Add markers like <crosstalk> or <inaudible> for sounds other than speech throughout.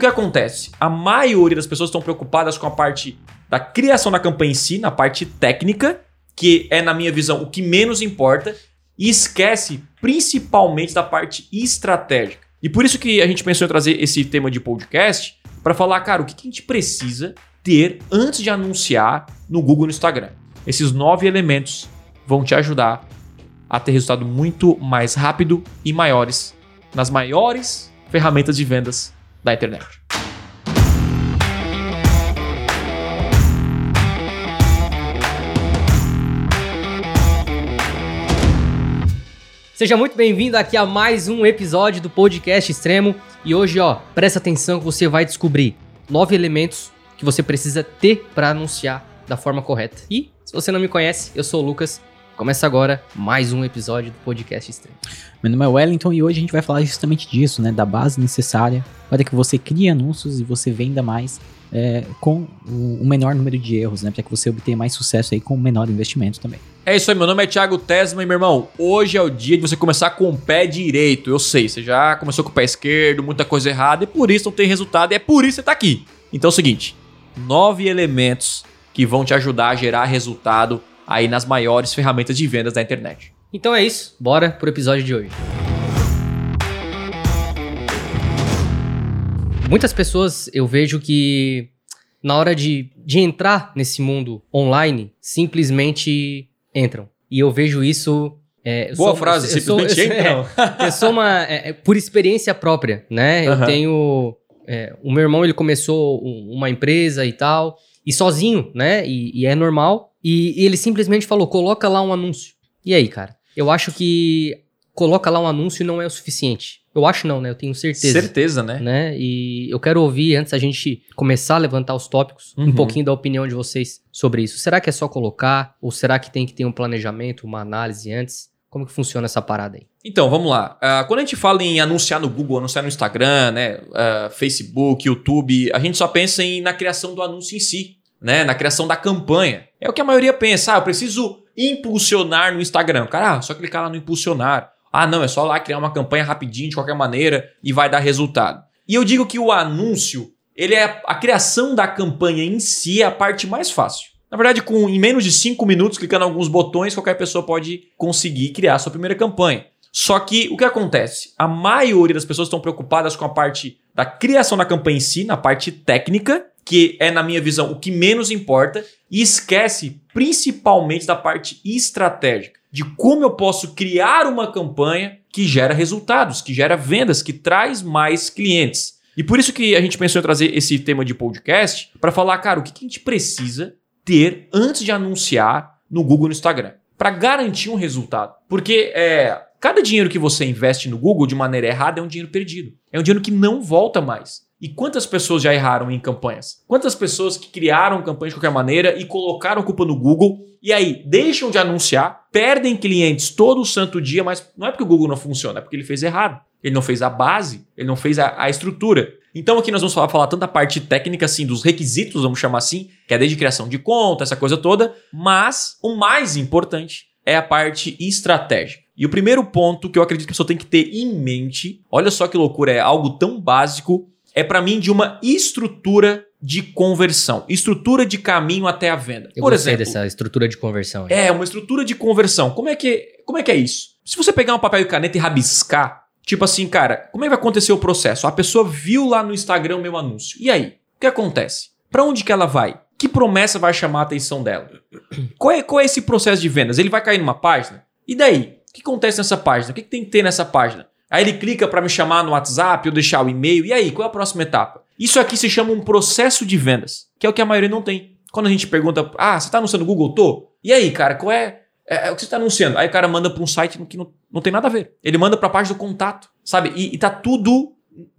que acontece? A maioria das pessoas estão preocupadas com a parte da criação da campanha em si, na parte técnica, que é, na minha visão, o que menos importa, e esquece principalmente da parte estratégica. E por isso que a gente pensou em trazer esse tema de podcast para falar, cara, o que, a gente precisa ter antes de anunciar no Google no Instagram. Esses nove elementos vão te ajudar a ter resultado muito mais rápido e maiores nas maiores ferramentas de vendas da internet. Seja muito bem-vindo aqui a mais um episódio do Podcast Extremo. E hoje, ó, presta atenção que você vai descobrir nove elementos que você precisa ter para anunciar da forma correta. E, se você não me conhece, eu sou o Lucas. Começa agora mais um episódio do Podcast Extremo. Meu nome é Wellington e hoje a gente vai falar justamente disso, né? Da base necessária para que você crie anúncios e você venda mais é, com o menor número de erros, né? Para que você obtenha mais sucesso aí com o menor investimento também. É isso aí, meu nome é Thiago Tesma e meu irmão, hoje é o dia de você começar com o pé direito. Eu sei, você já começou com o pé esquerdo, muita coisa errada e por isso não tem resultado e é por isso que você tá aqui. Então é o seguinte, nove elementos que vão te ajudar a gerar resultado aí nas maiores ferramentas de vendas da internet. Então é isso, bora pro episódio de hoje. Muitas pessoas eu vejo que na hora de, de entrar nesse mundo online, simplesmente entram. E eu vejo isso. É, Boa sou, frase, eu simplesmente sou, entram. <laughs> É, eu sou uma. É, por experiência própria, né? Eu tenho. é, o meu irmão ele começou um- uma empresa e tal, e sozinho, né? E, e é normal. E, e ele simplesmente falou: coloca lá um anúncio. E aí, cara? Eu acho que coloca lá um anúncio não é o suficiente. Eu acho não, né? Eu tenho certeza Certeza, né? né? E eu quero ouvir, antes da gente começar a levantar os tópicos, Uhum. um pouquinho da opinião de vocês sobre isso. Será que é só colocar? Ou será que tem que ter um planejamento, uma análise antes? Como que funciona essa parada aí? Então, vamos lá. Ah, quando a gente fala em anunciar no Google, anunciar no Instagram, né, ah, Facebook, YouTube, a gente só pensa em, na criação do anúncio em si, né, na criação da campanha. É o que a maioria pensa. Ah, eu preciso impulsionar no Instagram. Cara, ah, só clicar lá no impulsionar. Ah, não, é só lá criar uma campanha rapidinho, de qualquer maneira, e vai dar resultado. E eu digo que o anúncio, ele é a criação da campanha em si é a parte mais fácil. Na verdade, com em menos de 5 minutos, clicando alguns botões, qualquer pessoa pode conseguir criar sua primeira campanha. Só que o que acontece? A maioria das pessoas estão preocupadas com a parte da criação da campanha em si, na parte técnica, que é, na minha visão, o que menos importa, e esquece principalmente da parte estratégica, de como eu posso criar uma campanha que gera resultados, que gera vendas, que traz mais clientes. E por isso que a gente pensou em trazer esse tema de podcast para falar, cara, o que a gente precisa ter antes de anunciar no Google no Instagram para garantir um resultado. Porque é, cada dinheiro que você investe no Google de maneira errada é um dinheiro perdido. É um dinheiro que não volta mais. E quantas pessoas já erraram em campanhas? Quantas pessoas que criaram campanhas de qualquer maneira e colocaram culpa no Google e aí deixam de anunciar, perdem clientes todo santo dia, mas não é porque o Google não funciona, é porque ele fez errado. Ele não fez a base, ele não fez a, a estrutura. Então aqui nós vamos falar, falar tanto da parte técnica, assim, dos requisitos, vamos chamar assim, que é desde criação de conta, essa coisa toda, mas o mais importante é a parte estratégica. E o primeiro ponto que eu acredito que a pessoa tem que ter em mente, olha só que loucura, é algo tão básico, é para mim de uma estrutura de conversão, estrutura de caminho até a venda. Eu Por exemplo, dessa estrutura de conversão aí. é, uma estrutura de conversão. Como é que, como é, que é isso? Se você pegar um papel e caneta e rabiscar, tipo assim, cara, como é que vai acontecer o processo? A pessoa viu lá no Instagram o meu anúncio. E aí? O que acontece? Para onde que ela vai? Que promessa vai chamar a atenção dela? Qual é, qual é esse processo de vendas? Ele vai cair numa página? E daí? O que acontece nessa página? O que, que tem que ter nessa página? Aí ele clica para me chamar no WhatsApp ou deixar o e-mail. E aí, qual é a próxima etapa? Isso aqui se chama um processo de vendas, que é o que a maioria não tem. Quando a gente pergunta, ah, você está anunciando Google? Tô. E aí, cara, qual é, é, é o que você está anunciando? Aí o cara manda para um site que não, não tem nada a ver. Ele manda para a página do contato, sabe? E, e tá tudo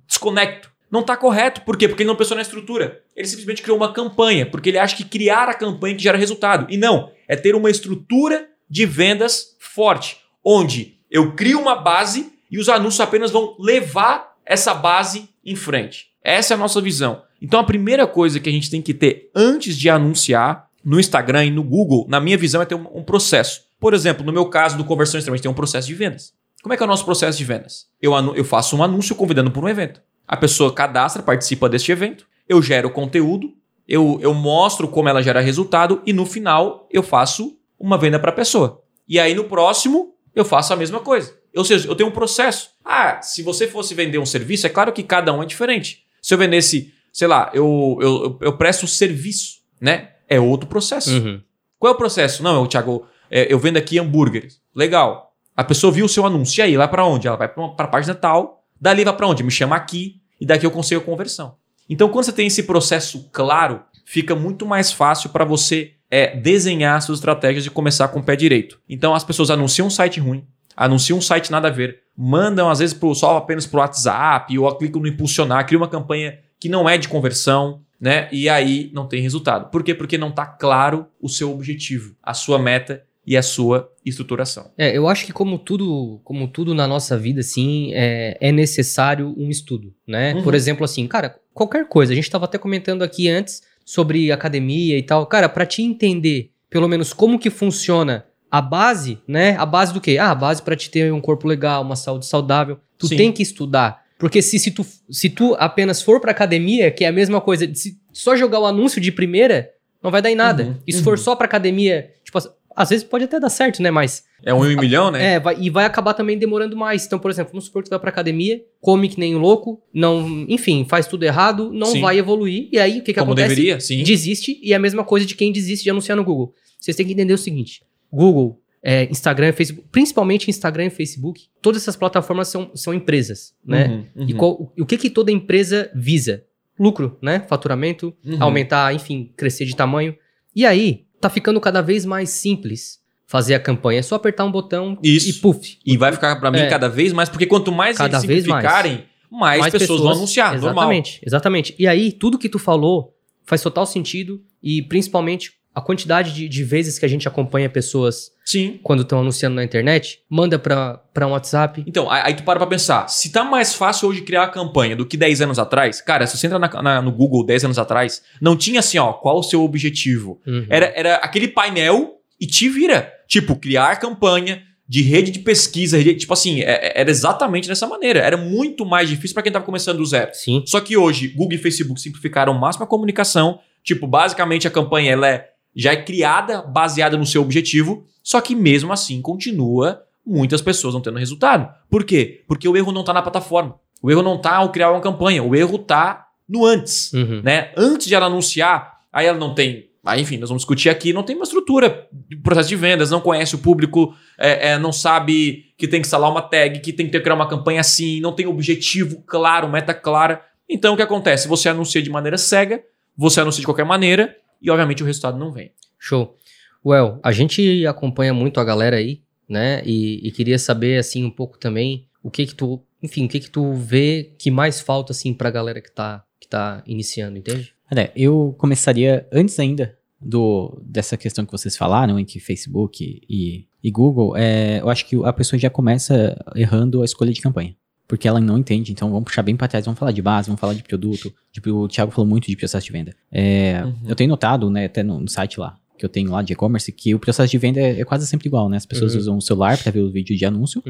desconecto. Não tá correto. Por quê? Porque ele não pensou na estrutura. Ele simplesmente criou uma campanha, porque ele acha que criar a campanha que gera resultado. E não, é ter uma estrutura de vendas forte, onde eu crio uma base e os anúncios apenas vão levar essa base em frente. Essa é a nossa visão. Então a primeira coisa que a gente tem que ter antes de anunciar no Instagram e no Google, na minha visão, é ter um, um processo. Por exemplo, no meu caso do Conversão Extrema, a gente tem um processo de vendas. Como é que é o nosso processo de vendas? Eu, eu faço um anúncio convidando para um evento. a pessoa cadastra, participa deste evento, eu gero conteúdo, eu, eu mostro como ela gera resultado e no final eu faço uma venda para a pessoa. E aí no próximo eu faço a mesma coisa. Ou seja, eu tenho um processo. Ah, se você fosse vender um serviço, é claro que cada um é diferente. Se eu vendesse, sei lá, eu, eu, eu presto serviço, né? É outro processo. Uhum. Qual é o processo? Não, Thiago, é, eu vendo aqui hambúrgueres. Legal. A pessoa viu o seu anúncio. E aí, vai para onde? Ela vai para a página tal. Dali vai para onde? Me chama aqui. E daqui eu consigo a conversão. Então, quando você tem esse processo claro, fica muito mais fácil para você é, desenhar suas estratégias e começar com o pé direito. Então, as pessoas anunciam um site ruim, anunciam um site nada a ver, mandam às vezes pro, só apenas para o WhatsApp ou clicam no impulsionar, cria uma campanha que não é de conversão, né? E aí não tem resultado. Por quê? Porque não está claro o seu objetivo, a sua meta e a sua estruturação. É, eu acho que como tudo, como tudo na nossa vida, assim, é, é necessário um estudo, né? Uhum. Por exemplo, assim, cara, qualquer coisa. A gente estava até comentando aqui antes sobre academia e tal. Cara, para te entender, pelo menos como que funciona a base, né? A base do quê? Ah, a base para te ter um corpo legal, uma saúde saudável. Tu Sim. tem que estudar. Porque se, se, tu, se tu apenas for pra academia, que é a mesma coisa, se só jogar o anúncio de primeira, não vai dar em nada. Uhum, e se uhum. for só pra academia, tipo, às vezes pode até dar certo, né? Mas É um em um milhão, né? é, vai- e vai acabar também demorando mais. Então, por exemplo, vamos supor que tu vai pra academia, come que nem um louco, não, enfim, faz tudo errado, não Sim. vai evoluir. E aí, o que, que Como acontece? deveria, sim. Desiste, e é a mesma coisa de quem desiste de anunciar no Google. Vocês têm que entender o seguinte: Google, é, Instagram, Facebook, principalmente Instagram e Facebook, todas essas plataformas são, são empresas, né? Uhum, E uhum, qual- e o que, que toda empresa visa? Lucro, né? Faturamento, uhum. aumentar, enfim, crescer de tamanho. E aí, tá ficando cada vez mais simples fazer a campanha. É só apertar um botão Isso. e puf. E vai ficar pra mim É. cada vez mais, porque quanto mais Cada eles vez mais. simplificarem, mais, pessoas, vão anunciar, normal. Exatamente, exatamente. E aí, tudo que tu falou faz total sentido e principalmente a quantidade de, de vezes que a gente acompanha pessoas Sim. quando estão anunciando na internet, manda pra, pra um WhatsApp. Então, aí aí tu para pra pensar, se tá mais fácil hoje criar a campanha do que 10 anos atrás, cara, se você entra na- na- no Google 10 anos atrás, não tinha assim, ó, qual o seu objetivo? Uhum. Era, era aquele painel e te vira. Tipo, criar campanha de rede de pesquisa, rede- tipo assim, é- é- era exatamente dessa maneira. Era muito mais difícil pra quem tava começando do zero. Sim. Só que hoje, Google e Facebook simplificaram ao máximo a comunicação. Tipo, basicamente a campanha ela é, já é criada baseada no seu objetivo, só que mesmo assim continua muitas pessoas não tendo resultado. Por quê? Porque o erro não tá na plataforma. O erro não tá ao criar uma campanha, o erro tá no antes, Uhum. né? Antes de ela anunciar, aí ela não tem, aí enfim, nós vamos discutir aqui, não tem uma estrutura de processo de vendas, não conhece o público, é, é, não sabe que tem que instalar uma tag, que tem que ter, criar uma campanha assim, não tem objetivo claro, meta clara. Então o que acontece? Você anuncia de maneira cega, você anuncia de qualquer maneira e obviamente o resultado não vem. Show. Well, a gente acompanha muito a galera aí, né? E, e queria saber, assim, um pouco também o que que tu, enfim, o que que tu vê que mais falta, assim, pra galera que tá, que tá iniciando, entende? Olha, eu começaria antes ainda do dessa questão que vocês falaram entre Facebook e, e Google. É, eu acho que a pessoa já começa errando a escolha de campanha. Porque ela não entende, então vamos puxar bem para trás, vamos falar de base, vamos falar de produto. Tipo, o Thiago falou muito de processo de venda. É, Uhum. Eu tenho notado, né, até no, no site lá, que eu tenho lá de e-commerce, que o processo de venda é, é quase sempre igual, né? As pessoas Uhum. usam o celular para ver o vídeo de anúncio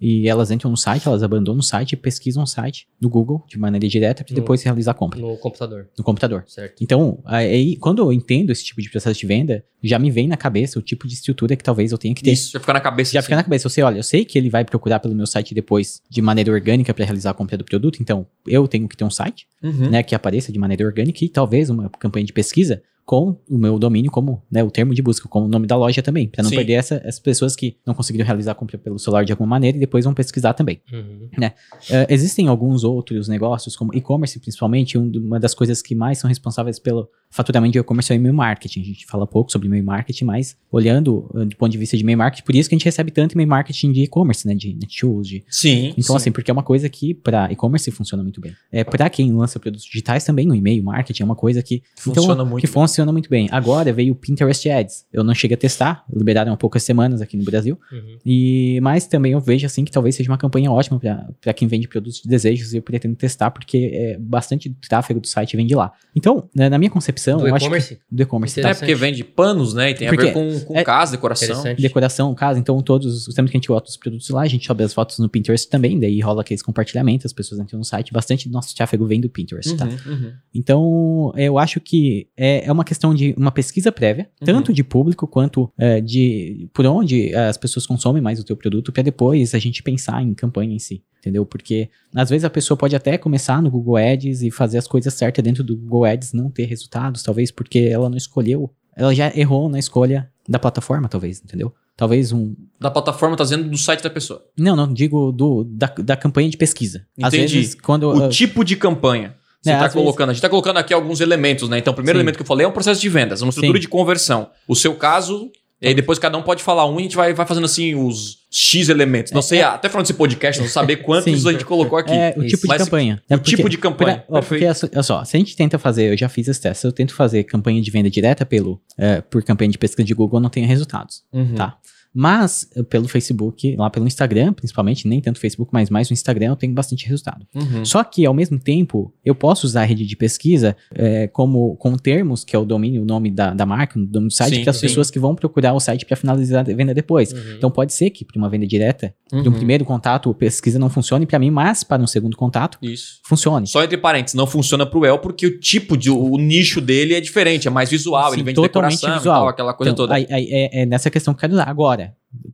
e elas entram no site, elas abandonam o site e pesquisam o site no Google de maneira direta para depois realizar a compra No computador, no computador. certo? Então, aí, quando eu entendo esse tipo de processo de venda, já me vem na cabeça o tipo de estrutura que talvez eu tenha que ter. Isso, já fica na cabeça. Já assim. fica na cabeça. Eu sei, olha, eu sei que ele vai procurar pelo meu site depois de maneira orgânica para realizar a compra do produto, então eu tenho que ter um site, Uhum. né, que apareça de maneira orgânica e talvez uma campanha de pesquisa com o meu domínio como, né, o termo de busca, como o nome da loja também, para não Sim. perder essa- essas pessoas que não conseguiram realizar a compra pelo celular de alguma maneira e depois vão pesquisar também. Uhum. É, existem alguns outros negócios, como e-commerce principalmente, um- uma das coisas que mais são responsáveis pelo faturamento de e-commerce é o e-mail marketing. A gente fala pouco sobre e-mail marketing, mas olhando uh, do ponto de vista de e-mail marketing, por isso que a gente recebe tanto e-mail marketing de e-commerce, né? De Netshoes, de... Sim. Então, sim. assim, porque é uma coisa que para e-commerce funciona muito bem. É, para quem lança produtos digitais também, o e-mail marketing é uma coisa que... Funciona então, muito Que bem. funciona funciona muito bem. Agora veio o Pinterest Ads. Eu não cheguei a testar, liberaram há poucas semanas aqui no Brasil. Uhum. E, mas também eu vejo assim que talvez seja uma campanha ótima para quem vende produtos de desejos e eu pretendo testar porque é, bastante tráfego do site vem de lá. Então, né, na minha concepção, Do eu acho que e-commerce? do e-commerce, É tá? porque vende panos, né? E tem Porque a ver com, com é- casa, decoração. Decoração, casa, então todos os tempos que a gente bota os produtos lá, a gente sobe as fotos no Pinterest também, daí rola aqueles compartilhamentos, as pessoas entram no site, bastante do nosso tráfego vem do Pinterest, tá? Uhum, uhum. Então, eu acho que é, é uma questão de uma pesquisa prévia, Uhum. tanto de público quanto é, de por onde as pessoas consomem mais o teu produto, para depois a gente pensar em campanha em si, entendeu? Porque às vezes a pessoa pode até começar no Google Ads e fazer as coisas certas dentro do Google Ads, não ter resultados, talvez porque ela não escolheu, ela já errou na escolha da plataforma, talvez, entendeu? Talvez um. Da plataforma tá dizendo do site da pessoa. Não, não, digo do, da, da campanha de pesquisa. Às Entendi. vezes, quando. O ah, tipo de campanha. Você É, tá às vezes- colocando, a gente tá colocando aqui alguns elementos, né? Então, o primeiro Sim. elemento que eu falei é um processo de vendas, uma estrutura Sim. de conversão. O seu caso, e aí depois cada um pode falar um e a gente vai, vai fazendo assim os X elementos. Não sei, até falando desse podcast, não saber <laughs> quantos a gente colocou aqui. É, o Isso. tipo de Mas campanha. o É tipo de campanha, pra- ó, porque, olha só, se a gente tenta fazer, eu já fiz esse teste, se eu tento fazer campanha de venda direta pelo, é, por campanha de pesquisa de Google, eu não tenho resultados, Uhum. tá? Mas eh, pelo Facebook, lá pelo Instagram, principalmente, nem tanto Facebook, mas mais no Instagram, eu tenho bastante resultado. Uhum. Só que, ao mesmo tempo, eu posso usar a rede de pesquisa eh, como com termos, que é o domínio, o nome da, da marca, o nome do site, Sim, para as sim. pessoas que vão procurar o site para finalizar a venda depois. Uhum. Então pode ser que para uma venda direta, de um Uhum. primeiro contato, a pesquisa não funcione para mim, mas para um segundo contato, Isso. funcione. Só entre parênteses, não funciona pro El porque o tipo de. O nicho dele é diferente, é mais visual, Sim, ele vende totalmente decoração visual. e tal, aquela coisa Então, toda. aí- aí é, é nessa questão que eu quero usar. Agora,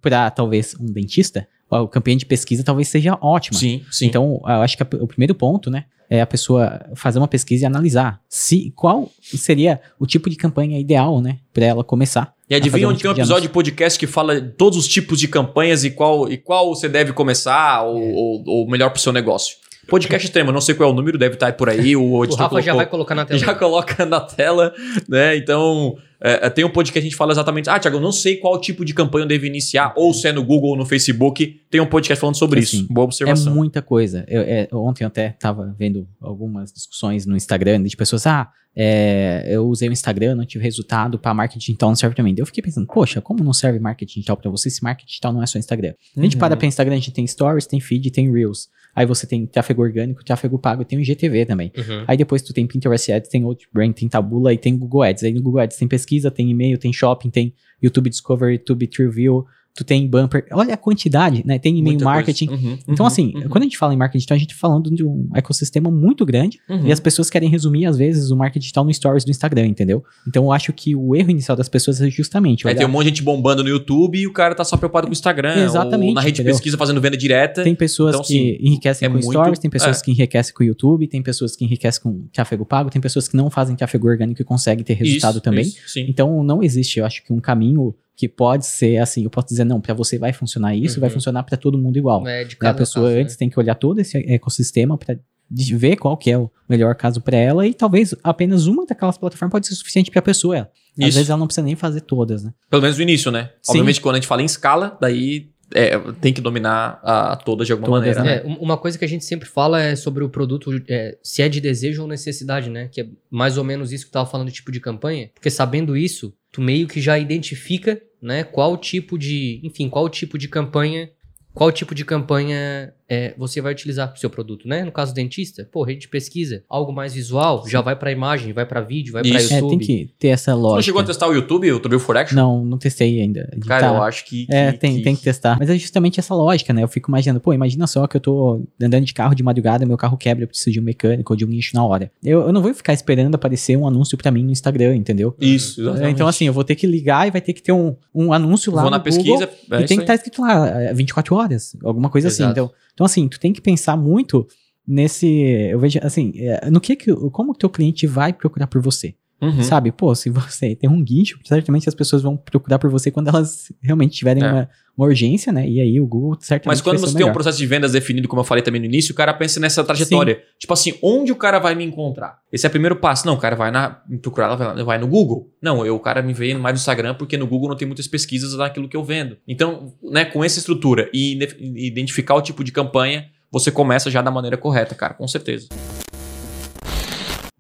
para talvez um dentista, a campanha de pesquisa talvez seja ótima. sim, sim. Então, eu acho que a- o primeiro ponto, né, é a pessoa fazer uma pesquisa e analisar se qual seria o tipo de campanha ideal, né, para ela começar. E adivinha fazer um onde tem um tipo de episódio de podcast que fala todos os tipos de campanhas e qual, e qual você deve começar ou, É. ou, ou melhor pro seu negócio. Podcast extremo, não sei qual é o número, deve estar aí por aí. O, <laughs> O Rafa já colocou- vai colocar na tela. já <laughs> coloca na tela, né? Então, é, é, tem um podcast que a gente fala exatamente. Ah, Thiago, eu não sei qual tipo de campanha eu devo iniciar, ou se é no Google ou no Facebook. Tem um podcast falando sobre Assim, isso. Boa É observação. muita coisa. Eu- é, ontem eu até estava vendo algumas discussões no Instagram de pessoas, ah, é, eu usei o Instagram, não tive resultado para marketing digital, não serve. Daí Eu fiquei pensando, poxa, como não serve marketing digital para você se marketing digital não é só Instagram? A gente Uhum. para para Instagram, a gente tem stories, tem feed, tem reels. Aí você tem tráfego orgânico, tráfego pago, tem o IGTV também. Uhum. Aí depois tu tem Pinterest Ads, tem Outbrain, tem Tabula e tem Google Ads. Aí no Google Ads tem pesquisa, tem e-mail, tem shopping, tem YouTube Discovery, YouTube TrueView, tu tem bumper. Olha a quantidade, né? Tem e-mail Muita marketing. coisa. Uhum, Então, uhum, assim, uhum, quando a gente fala em marketing digital, a gente tá falando de um ecossistema muito grande uhum. e as pessoas querem resumir, às vezes, o marketing digital no stories do Instagram, entendeu? Então, eu acho que o erro inicial das pessoas é justamente Aí olhar- tem um monte de gente bombando no YouTube e o cara tá só preocupado com o Instagram. Exatamente, Ou na rede de entendeu? pesquisa fazendo venda direta. Tem pessoas Então, que assim, enriquecem é com muito- stories, tem pessoas é. que enriquecem com o YouTube, tem pessoas que enriquecem com tráfego pago, tem pessoas que não fazem tráfego orgânico e conseguem ter resultado Isso, também. isso, sim. Então, não existe, eu acho que um caminho que pode ser assim, eu posso dizer, não, para você vai funcionar isso, Uhum. vai funcionar para todo mundo igual. É, de a cada pessoa caso, antes né? tem que olhar todo esse ecossistema para ver qual que é o melhor caso para ela e talvez apenas uma daquelas plataformas pode ser suficiente para a pessoa. Às Isso. vezes ela não precisa nem fazer todas, né? Pelo menos no início, né? Sim. Obviamente, quando a gente fala em escala, daí é, tem que dominar a todas de alguma Todas, maneira, É, né? um- uma coisa que a gente sempre fala é sobre o produto, é, se é de desejo ou necessidade, né? Que é mais ou menos isso que tu tava falando, tipo de campanha. Porque sabendo isso, tu meio que já identifica, né? Qual tipo de, enfim, qual tipo de campanha, qual tipo de campanha é, você vai utilizar pro seu produto, né? No caso do dentista, pô, rede de pesquisa, algo mais visual, já vai pra imagem, vai pra vídeo, vai pra Isso. É, YouTube. tem que ter essa Você não lógica. chegou a testar o YouTube, o YouTube for Action? Não, não testei ainda. Cara, tá- eu acho que. É, que- tem, que- tem que testar. Mas é justamente essa lógica, né? Eu fico imaginando, pô, imagina só que eu tô andando de carro de madrugada, meu carro quebra, eu preciso de um mecânico ou de um nicho na hora. Eu, eu não vou ficar esperando aparecer um anúncio pra mim no Instagram, entendeu? Isso, É, exatamente. Então, assim, eu vou ter que ligar e vai ter que ter um, um anúncio lá Vou no na pesquisa. Google, é e tem que estar escrito lá, é, 24 horas, alguma coisa assim. Exato. Então, então, assim, tu tem que pensar muito nesse. Eu vejo, assim, é, no que que. Como o teu cliente vai procurar por você? Uhum. Sabe? Pô, se você tem um guincho, certamente as pessoas vão procurar por você quando elas realmente tiverem É. uma, uma urgência, né? E aí o Google certamente. Mas quando vai ser você o tem um processo de vendas definido, como eu falei também no início, o cara pensa nessa trajetória. Tipo assim, onde o cara vai me encontrar? Esse é o primeiro passo. Não, o cara vai na, me procurar, vai, lá- vai no Google. Não, eu, o cara me vê mais no Instagram porque no Google não tem muitas pesquisas daquilo que eu vendo. Então, né, com essa estrutura e identificar o tipo de campanha, você começa já da maneira correta, cara, com certeza.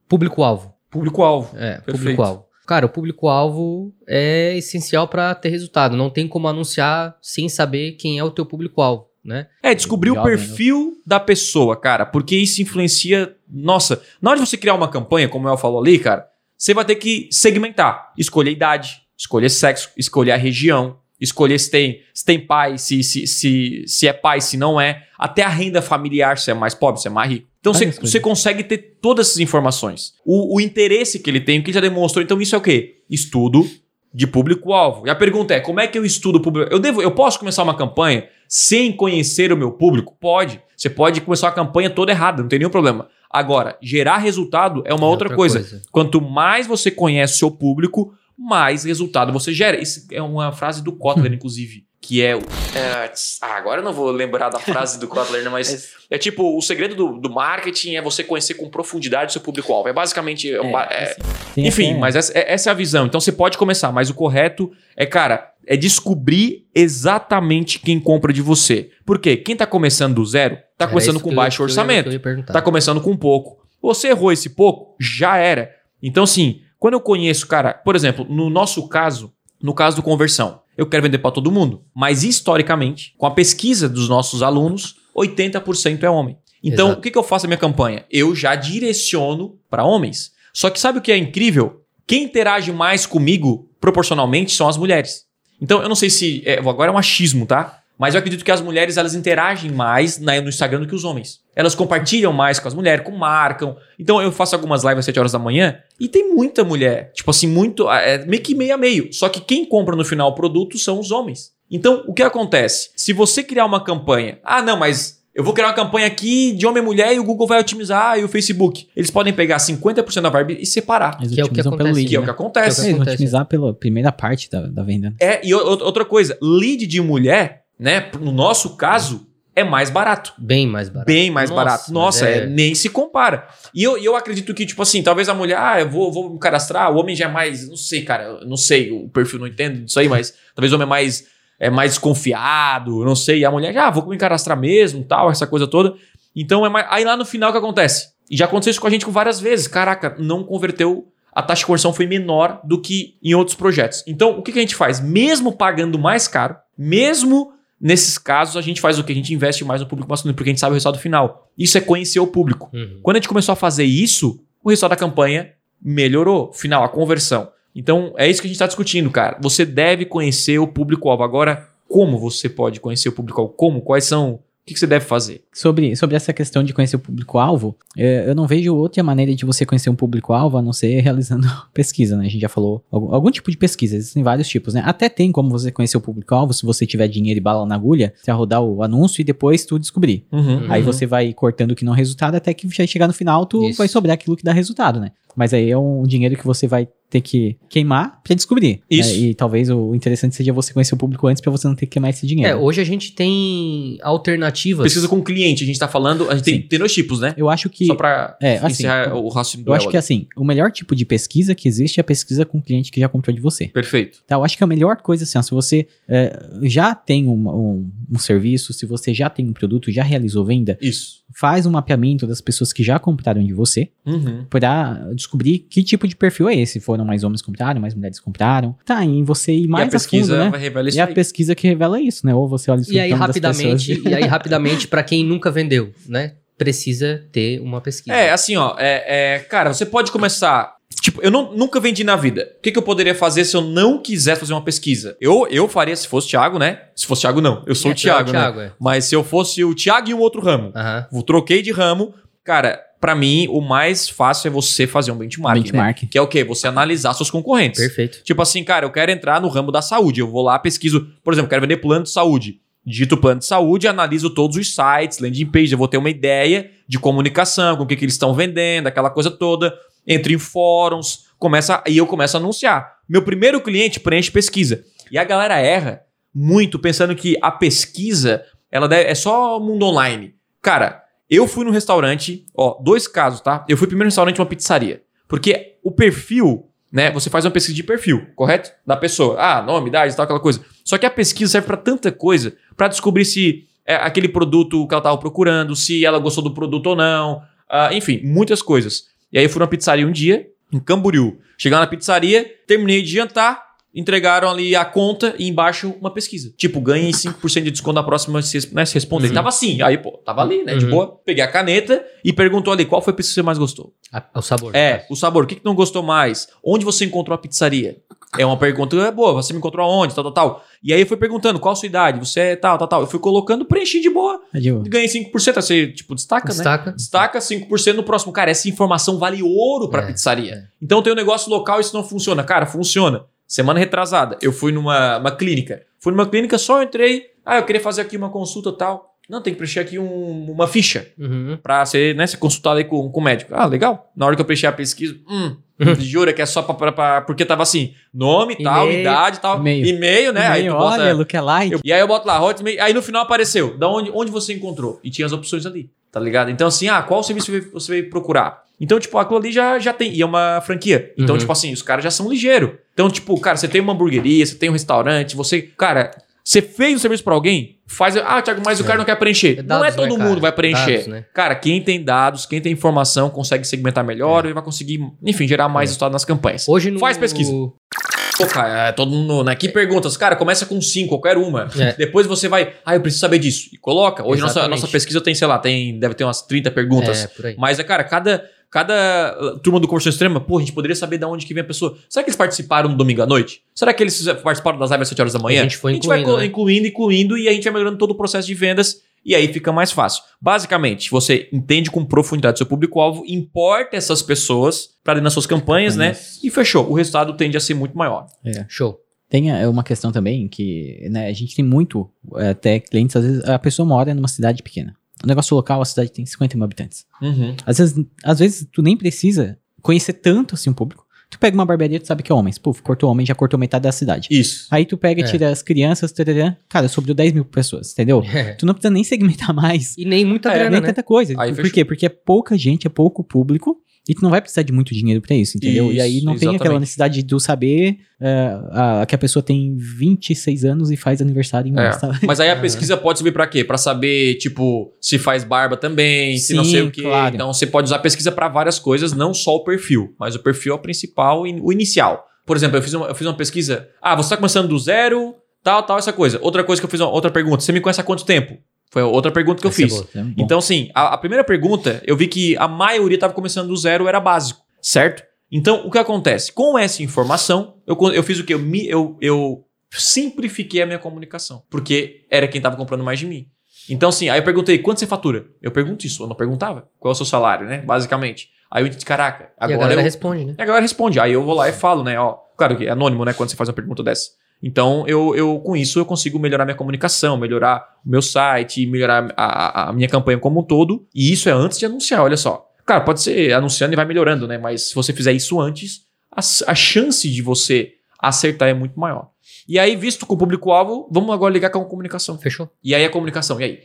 Público-alvo. Público-alvo. É, público-alvo. Cara, o público-alvo é essencial para ter resultado. Não tem como anunciar sem saber quem é o teu público-alvo, né? É, descobrir o né? perfil da pessoa, cara, porque isso influencia. Nossa, na hora de você criar uma campanha, como o El falou ali, cara, você vai ter que segmentar, escolher idade, escolher sexo, escolher a região, escolher se tem, se tem pai, se, se, se, se é pai, se não é, até a renda familiar, se é mais pobre, se é mais rico. Então você, consegue ter todas essas informações. O, o interesse que ele tem, o que ele já demonstrou. Então isso é o quê? Estudo de público-alvo. E a pergunta é: como é que eu estudo o público? Eu devo, eu posso começar uma campanha sem conhecer o meu público? Pode. Você pode começar a campanha toda errada, não tem nenhum problema. Agora, gerar resultado é uma É outra, coisa. Quanto mais você conhece o seu público, mais resultado você gera. Isso é uma frase do Kotler, <laughs> inclusive, que é. o- é, ah, agora eu não vou lembrar da frase do Kotler, né, mas <laughs> é tipo: o segredo do, do marketing é você conhecer com profundidade o seu público-alvo. É basicamente. É, uma- é- assim, tem enfim, mas essa, é- essa é a visão. Então você pode começar, mas o correto é, cara, é descobrir exatamente quem compra de você. Por quê? Quem tá começando do zero, tá Era começando com baixo eu orçamento. que eu ia perguntar. Tá começando com pouco. Você errou esse pouco, já era. Então, assim, quando eu conheço, cara, por exemplo, no nosso caso, no caso do conversão, eu quero vender para todo mundo, mas historicamente, com a pesquisa dos nossos alunos, 80% é homem. Então, Exato. o que, que eu faço na minha campanha? Eu já direciono para homens. Só que sabe o que é incrível? Quem interage mais comigo, proporcionalmente, são as mulheres. Então, eu não sei se. é, agora é um achismo, tá? Mas eu acredito que as mulheres elas interagem mais na- no Instagram do que os homens. Elas compartilham mais com as mulheres, com marcam. Então eu faço algumas lives às 7 horas da manhã e tem muita mulher. Tipo assim, muito. É meio que meio a meio. Só que quem compra no final o produto são os homens. Então, o que acontece? Se você criar uma campanha, ah, não, mas eu vou criar uma campanha aqui de homem e mulher e o Google vai otimizar e o Facebook. Eles podem pegar 50% da verba e separar. Eles Que é o que otimizam pelo acontece, lead. Que é o né? que acontece. Que é Eles vão acontece. otimizar pela primeira parte da, da venda. né? É, e o- o- outra coisa, lead de mulher, né? No nosso caso, é mais barato. Bem mais barato. Bem mais Nossa, barato. Nossa, é- é, nem se compara. E eu, eu acredito que, tipo assim, talvez a mulher, ah, eu vou, vou me cadastrar, o homem já é mais. Não sei, cara, eu não sei, o perfil não entendo disso aí, mas talvez o homem é mais, é mais desconfiado, não sei. E a mulher, já, ah, vou me cadastrar mesmo, tal, essa coisa toda. Então é mais. Aí lá no final o que acontece? E já aconteceu isso com a gente várias vezes. Caraca, não converteu. A taxa de conversão foi menor do que em outros projetos. Então, o que, que a gente faz? Mesmo pagando mais caro, mesmo nesses casos, a gente faz o que? A gente investe mais no público masculino, porque a gente sabe o resultado final. Isso é conhecer o público. Uhum. Quando a gente começou a fazer isso, o resultado da campanha melhorou. Final, a conversão. Então, é isso que a gente está discutindo, cara. Você deve conhecer o público-alvo. Agora, como você pode conhecer o público-alvo? Como? Quais são? O que, que você deve fazer? Sobre, sobre essa questão de conhecer o público-alvo, eh, eu não vejo outra maneira de você conhecer um público-alvo a não ser realizando <laughs> pesquisa, né? A gente já falou algum, algum tipo de pesquisa, existem vários tipos, né? Até tem como você conhecer o público-alvo se você tiver dinheiro e bala na agulha, você vai rodar o anúncio e depois tu descobrir. Uhum. Aí você vai cortando o que não é resultado até que chegar no final, tu Isso. vai sobrar aquilo que dá resultado, né? Mas aí é um dinheiro que você vai ter que queimar pra descobrir. Isso. né? E talvez o interessante seja você conhecer o público antes pra você não ter que queimar esse dinheiro. É, hoje a gente tem alternativas. Pesquisa com cliente, a gente tá falando. A gente tem, Sim. tem dois tipos, né? Eu acho que. Só pra É, assim, encerrar o raciocínio do Eu acho que assim, o melhor tipo de pesquisa que existe é a pesquisa com o cliente que já comprou de você. Perfeito. Tá? Eu acho que a melhor coisa, assim, ó, se você é, já tem um, um- um serviço, se você já tem um produto, já realizou venda, Isso. Faz um mapeamento das pessoas que já compraram de você Uhum. para descobrir que tipo de perfil é esse. Foram mais homens que compraram, mais mulheres que compraram. Tá, e você ir mais e a pesquisa a fundo, né? vai revelar isso E a aí. pesquisa que revela isso, né? Ou você olha o E aí, rapidamente, e aí, <laughs> rapidamente, para quem nunca vendeu, né? Precisa ter uma pesquisa. É, assim, ó. É, é, cara, você pode começar. Tipo, eu não- nunca vendi na vida. O que, que eu poderia fazer se eu não quisesse fazer uma pesquisa? Eu, eu faria se fosse o Thiago, né? Se fosse o Thiago, não. Eu sou É, o Thiago, né? Thiago, é. Mas se eu fosse o Thiago e um outro ramo, eu troquei de ramo, cara, pra mim, o mais fácil é você fazer um benchmark. Benchmark. Né? Que é o quê? Você analisar seus concorrentes. Perfeito. Tipo assim, cara, eu quero entrar no ramo da saúde. Eu vou lá, pesquiso, por exemplo, quero vender plano de saúde. Digito plano de saúde, analiso todos os sites, landing page, eu vou ter uma ideia de comunicação, com o que, que eles estão vendendo, aquela coisa toda. Entro em fóruns, começa, e eu começo a anunciar. Meu primeiro cliente preenche pesquisa. E a galera erra muito pensando que a pesquisa ela deve- é só mundo online. Cara, eu fui no restaurante, ó, dois casos, tá? Eu fui primeiro no restaurante uma pizzaria. Porque o perfil, né? Você faz uma pesquisa de perfil, correto? Da pessoa. Ah, nome, idade tal, aquela coisa. Só que a pesquisa serve pra tanta coisa, pra descobrir se é aquele produto que ela tava procurando, se ela gostou do produto ou não. ah, enfim, muitas coisas. E aí eu fui numa pizzaria um dia, em Camboriú. Chegar na pizzaria, terminei de jantar, entregaram ali a conta e embaixo uma pesquisa. Tipo, ganhe 5% de desconto na próxima se, né, se responder. Uhum. Tava assim, aí, pô, tava ali, né, de Uhum. boa. Peguei a caneta e perguntou ali qual foi a pesquisa que você mais gostou. A- o sabor. É, o sabor, o que, que não gostou mais? Onde você encontrou a pizzaria? É uma pergunta é boa, você me encontrou aonde, tal, tal, tal. E aí eu fui perguntando, qual a sua idade? Você é tal, tal, tal. Eu fui colocando, preenchi de boa, Adiu. ganhei 5%, aí você, tipo, destaca, né? Destaca. Destaca 5% no próximo. Cara, essa informação vale ouro pra É, pizzaria. é. Então tem um negócio local e isso não funciona. Cara, funciona. Semana retrasada, eu fui numa uma clínica. Fui numa clínica, só entrei. Ah, eu queria fazer aqui uma consulta e tal. Não, tem que preencher aqui um- uma ficha Uhum. pra ser, né, ser consultado aí com, com o médico. Ah, legal. Na hora que eu preenchi a pesquisa, hum, jura que é só pra, pra- pra- Porque tava assim, nome, tal, idade, tal, E-mail. e-mail, né? aí Meio, tu bota- olha, Lookalike. eu- e aí eu boto lá, Hotmail, aí no final apareceu, da onde, onde você encontrou? E tinha as opções ali, tá ligado? Então assim, ah, qual serviço você veio- você veio procurar? Então, tipo, aquilo ali já, já tem, e é uma franquia. Então, Uhum. tipo assim, os caras já são ligeiros. Então, tipo, cara, você tem uma hamburgueria, você tem um restaurante, você, cara, você fez um serviço pra alguém, faz, ah, Thiago, mas o cara não quer preencher. É não é dados, todo né, cara? mundo vai preencher. Dados, né? Cara, quem tem dados, quem tem informação, consegue segmentar melhor e vai conseguir, enfim, gerar mais É. resultado nas campanhas. Hoje no... Faz pesquisa. Pô, cara, é, todo mundo, né? Que perguntas? Cara, começa com cinco, qualquer uma. É. Depois você vai, ah, eu preciso saber disso. E coloca. Hoje nossa, Exatamente. nossa pesquisa tem, sei lá, tem, deve ter umas 30 perguntas. É, por aí. Mas, é, cara, cada, cada uh, turma do curso extrema, pô, a gente poderia saber de onde que vem a pessoa. Será que eles participaram no domingo à noite? Será que eles participaram das lives às 7 horas da manhã? A gente foi vai incluindo, co- né? incluindo, incluindo, e a gente vai melhorando todo o processo de vendas. E aí fica mais fácil. Basicamente, você entende com profundidade seu público-alvo, importa essas pessoas para dentro das suas campanhas, né? E fechou. O resultado tende a ser muito maior. Show. Tem é, uma questão também que né, a gente tem muito, é, até clientes, às vezes a pessoa mora numa cidade pequena. O negócio local, a cidade tem 50 mil habitantes. Uhum. Às vezes, às vezes tu nem precisa conhecer tanto assim o público. Tu pega uma barbearia, tu sabe que é homens. Puf, cortou homem, já cortou metade da cidade. Isso. Aí tu pega e É. tira as crianças, tarará, cara, sobrou 10 mil pessoas, entendeu? <laughs> Tu não precisa nem segmentar <laughs> mais. E nem muita É, grana, nem né? tanta coisa. Aí Por fechou. quê? Porque é pouca gente, é pouco público. E tu não vai precisar de muito dinheiro pra isso, entendeu? e aí Isso, não tem aquela exatamente. necessidade de tu saber é, a- que a pessoa tem 26 anos e faz aniversário em É. março. tá? Mas aí a Aham. pesquisa pode servir pra quê? Pra saber, tipo, se faz barba também, se não Sim, sei o quê. claro. Então você pode usar a pesquisa pra várias coisas, não só o perfil, mas o perfil é o principal e o inicial. Por exemplo, eu fiz uma, eu fiz uma pesquisa. Ah, você tá começando do zero, tal, tal, essa coisa. Outra coisa que eu fiz, uma, outra pergunta. Você me conhece há quanto tempo? Foi outra pergunta que eu Essa é fiz. boa. Bom, Então, assim, a, a primeira pergunta, eu vi que a maioria estava começando do zero, era básico, certo? Então, o que acontece? Com essa informação, eu, eu fiz o quê? Eu, me- eu, eu simplifiquei a minha comunicação, porque era quem estava comprando mais de mim. Então, assim, aí eu perguntei, quanto você fatura? Eu pergunto isso, eu não perguntava. Qual é o seu salário, né? Basicamente. Aí eu disse, caraca, E a agora galera eu... responde, né? E a galera responde. Aí eu vou lá e falo, né? Ó, claro que é anônimo, né? Quando você faz uma pergunta dessa. Então, eu, eu com isso, eu consigo melhorar minha comunicação, melhorar o meu site, melhorar a, a- minha campanha como um todo. E isso é antes de anunciar, olha só. Cara, pode ser anunciando e vai melhorando, né? Mas se você fizer isso antes, a, a chance de você acertar é muito maior. E aí, visto com o público-alvo, vamos agora ligar com a comunicação. Fechou? E aí a comunicação, e aí?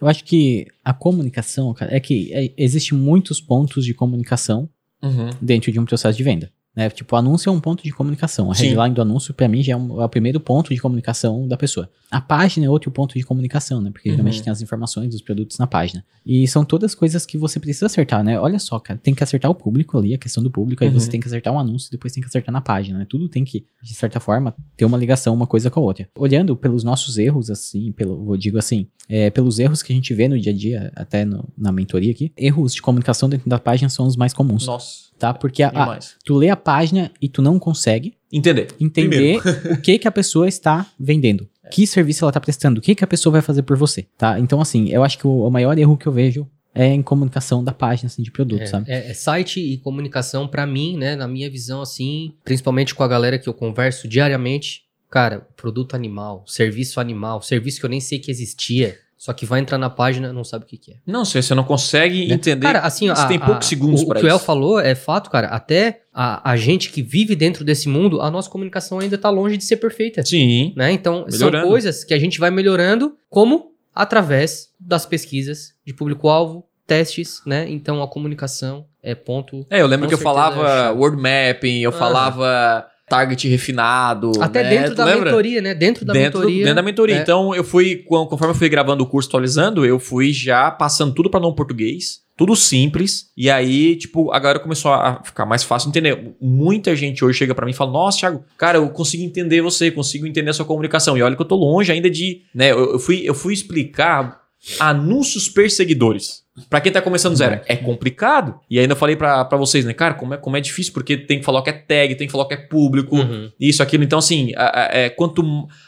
Eu acho que a comunicação, cara, é que é, existe muitos pontos de comunicação Uhum. dentro de um processo de venda. Né? Tipo, o anúncio é um ponto de comunicação. A Sim. headline do anúncio, pra mim, já é, um- é o primeiro ponto de comunicação da pessoa. A página é outro ponto de comunicação, né? Porque Uhum. geralmente tem as informações dos produtos na página. E são todas coisas que você precisa acertar, né? Olha só, cara, tem que acertar o público ali, a questão do público, aí Uhum. você tem que acertar o anúncio, depois tem que acertar na página, né? Tudo tem que, de certa forma, ter uma ligação uma coisa com a outra. Olhando pelos nossos erros, assim, pelo, eu digo assim, é, pelos erros que a gente vê no dia a dia, até no- na mentoria aqui, erros de comunicação dentro da página são os mais comuns, Nossa, tá? Porque a- a, tu lê a página e tu não consegue Entender. entender <laughs> o que que a pessoa está vendendo. Que serviço ela está prestando, o que que a pessoa vai fazer por você, tá? Então, assim, eu acho que o, o maior erro que eu vejo é em comunicação da página, assim, de produto, É, sabe? é- é site e comunicação, pra mim, né, na minha visão, assim, principalmente com a galera que eu converso diariamente, cara, produto animal, serviço animal, serviço que eu nem sei que existia, só que vai entrar na página não sabe o que, que é. Não, você, você não consegue Né? entender. Cara, assim, você a- tem a- poucos segundos o, para o que o El isso. falou é fato, cara. Até a, a gente que vive dentro desse mundo, a nossa comunicação ainda tá longe de ser perfeita. Sim. Né? Então, Melhorando. são coisas que a gente vai melhorando, como através das pesquisas de público-alvo, testes, né? Então, a comunicação é ponto. É, eu lembro que eu falava é word mapping, eu Ah. falava target refinado. Até né? dentro Tu da lembra? mentoria, né? Dentro da dentro, mentoria. dentro da mentoria. é. Então, eu fui, con- conforme eu fui gravando o curso atualizando, eu fui já passando tudo para não português. Tudo simples. E aí, tipo, a galera começou a ficar mais fácil de entender. Muita gente hoje chega para mim e fala: Nossa, Thiago, cara, eu consigo entender você, consigo entender a sua comunicação. E olha que eu tô longe ainda de. Né, eu, eu fui, eu fui explicar anúncios perseguidores. Pra quem tá começando zero, é complicado. E ainda eu falei pra, pra vocês, né, cara, como é, como é difícil, porque tem que falar que é tag, tem que falar que é público, Uhum. isso, aquilo. Então, assim, a- é, quanto.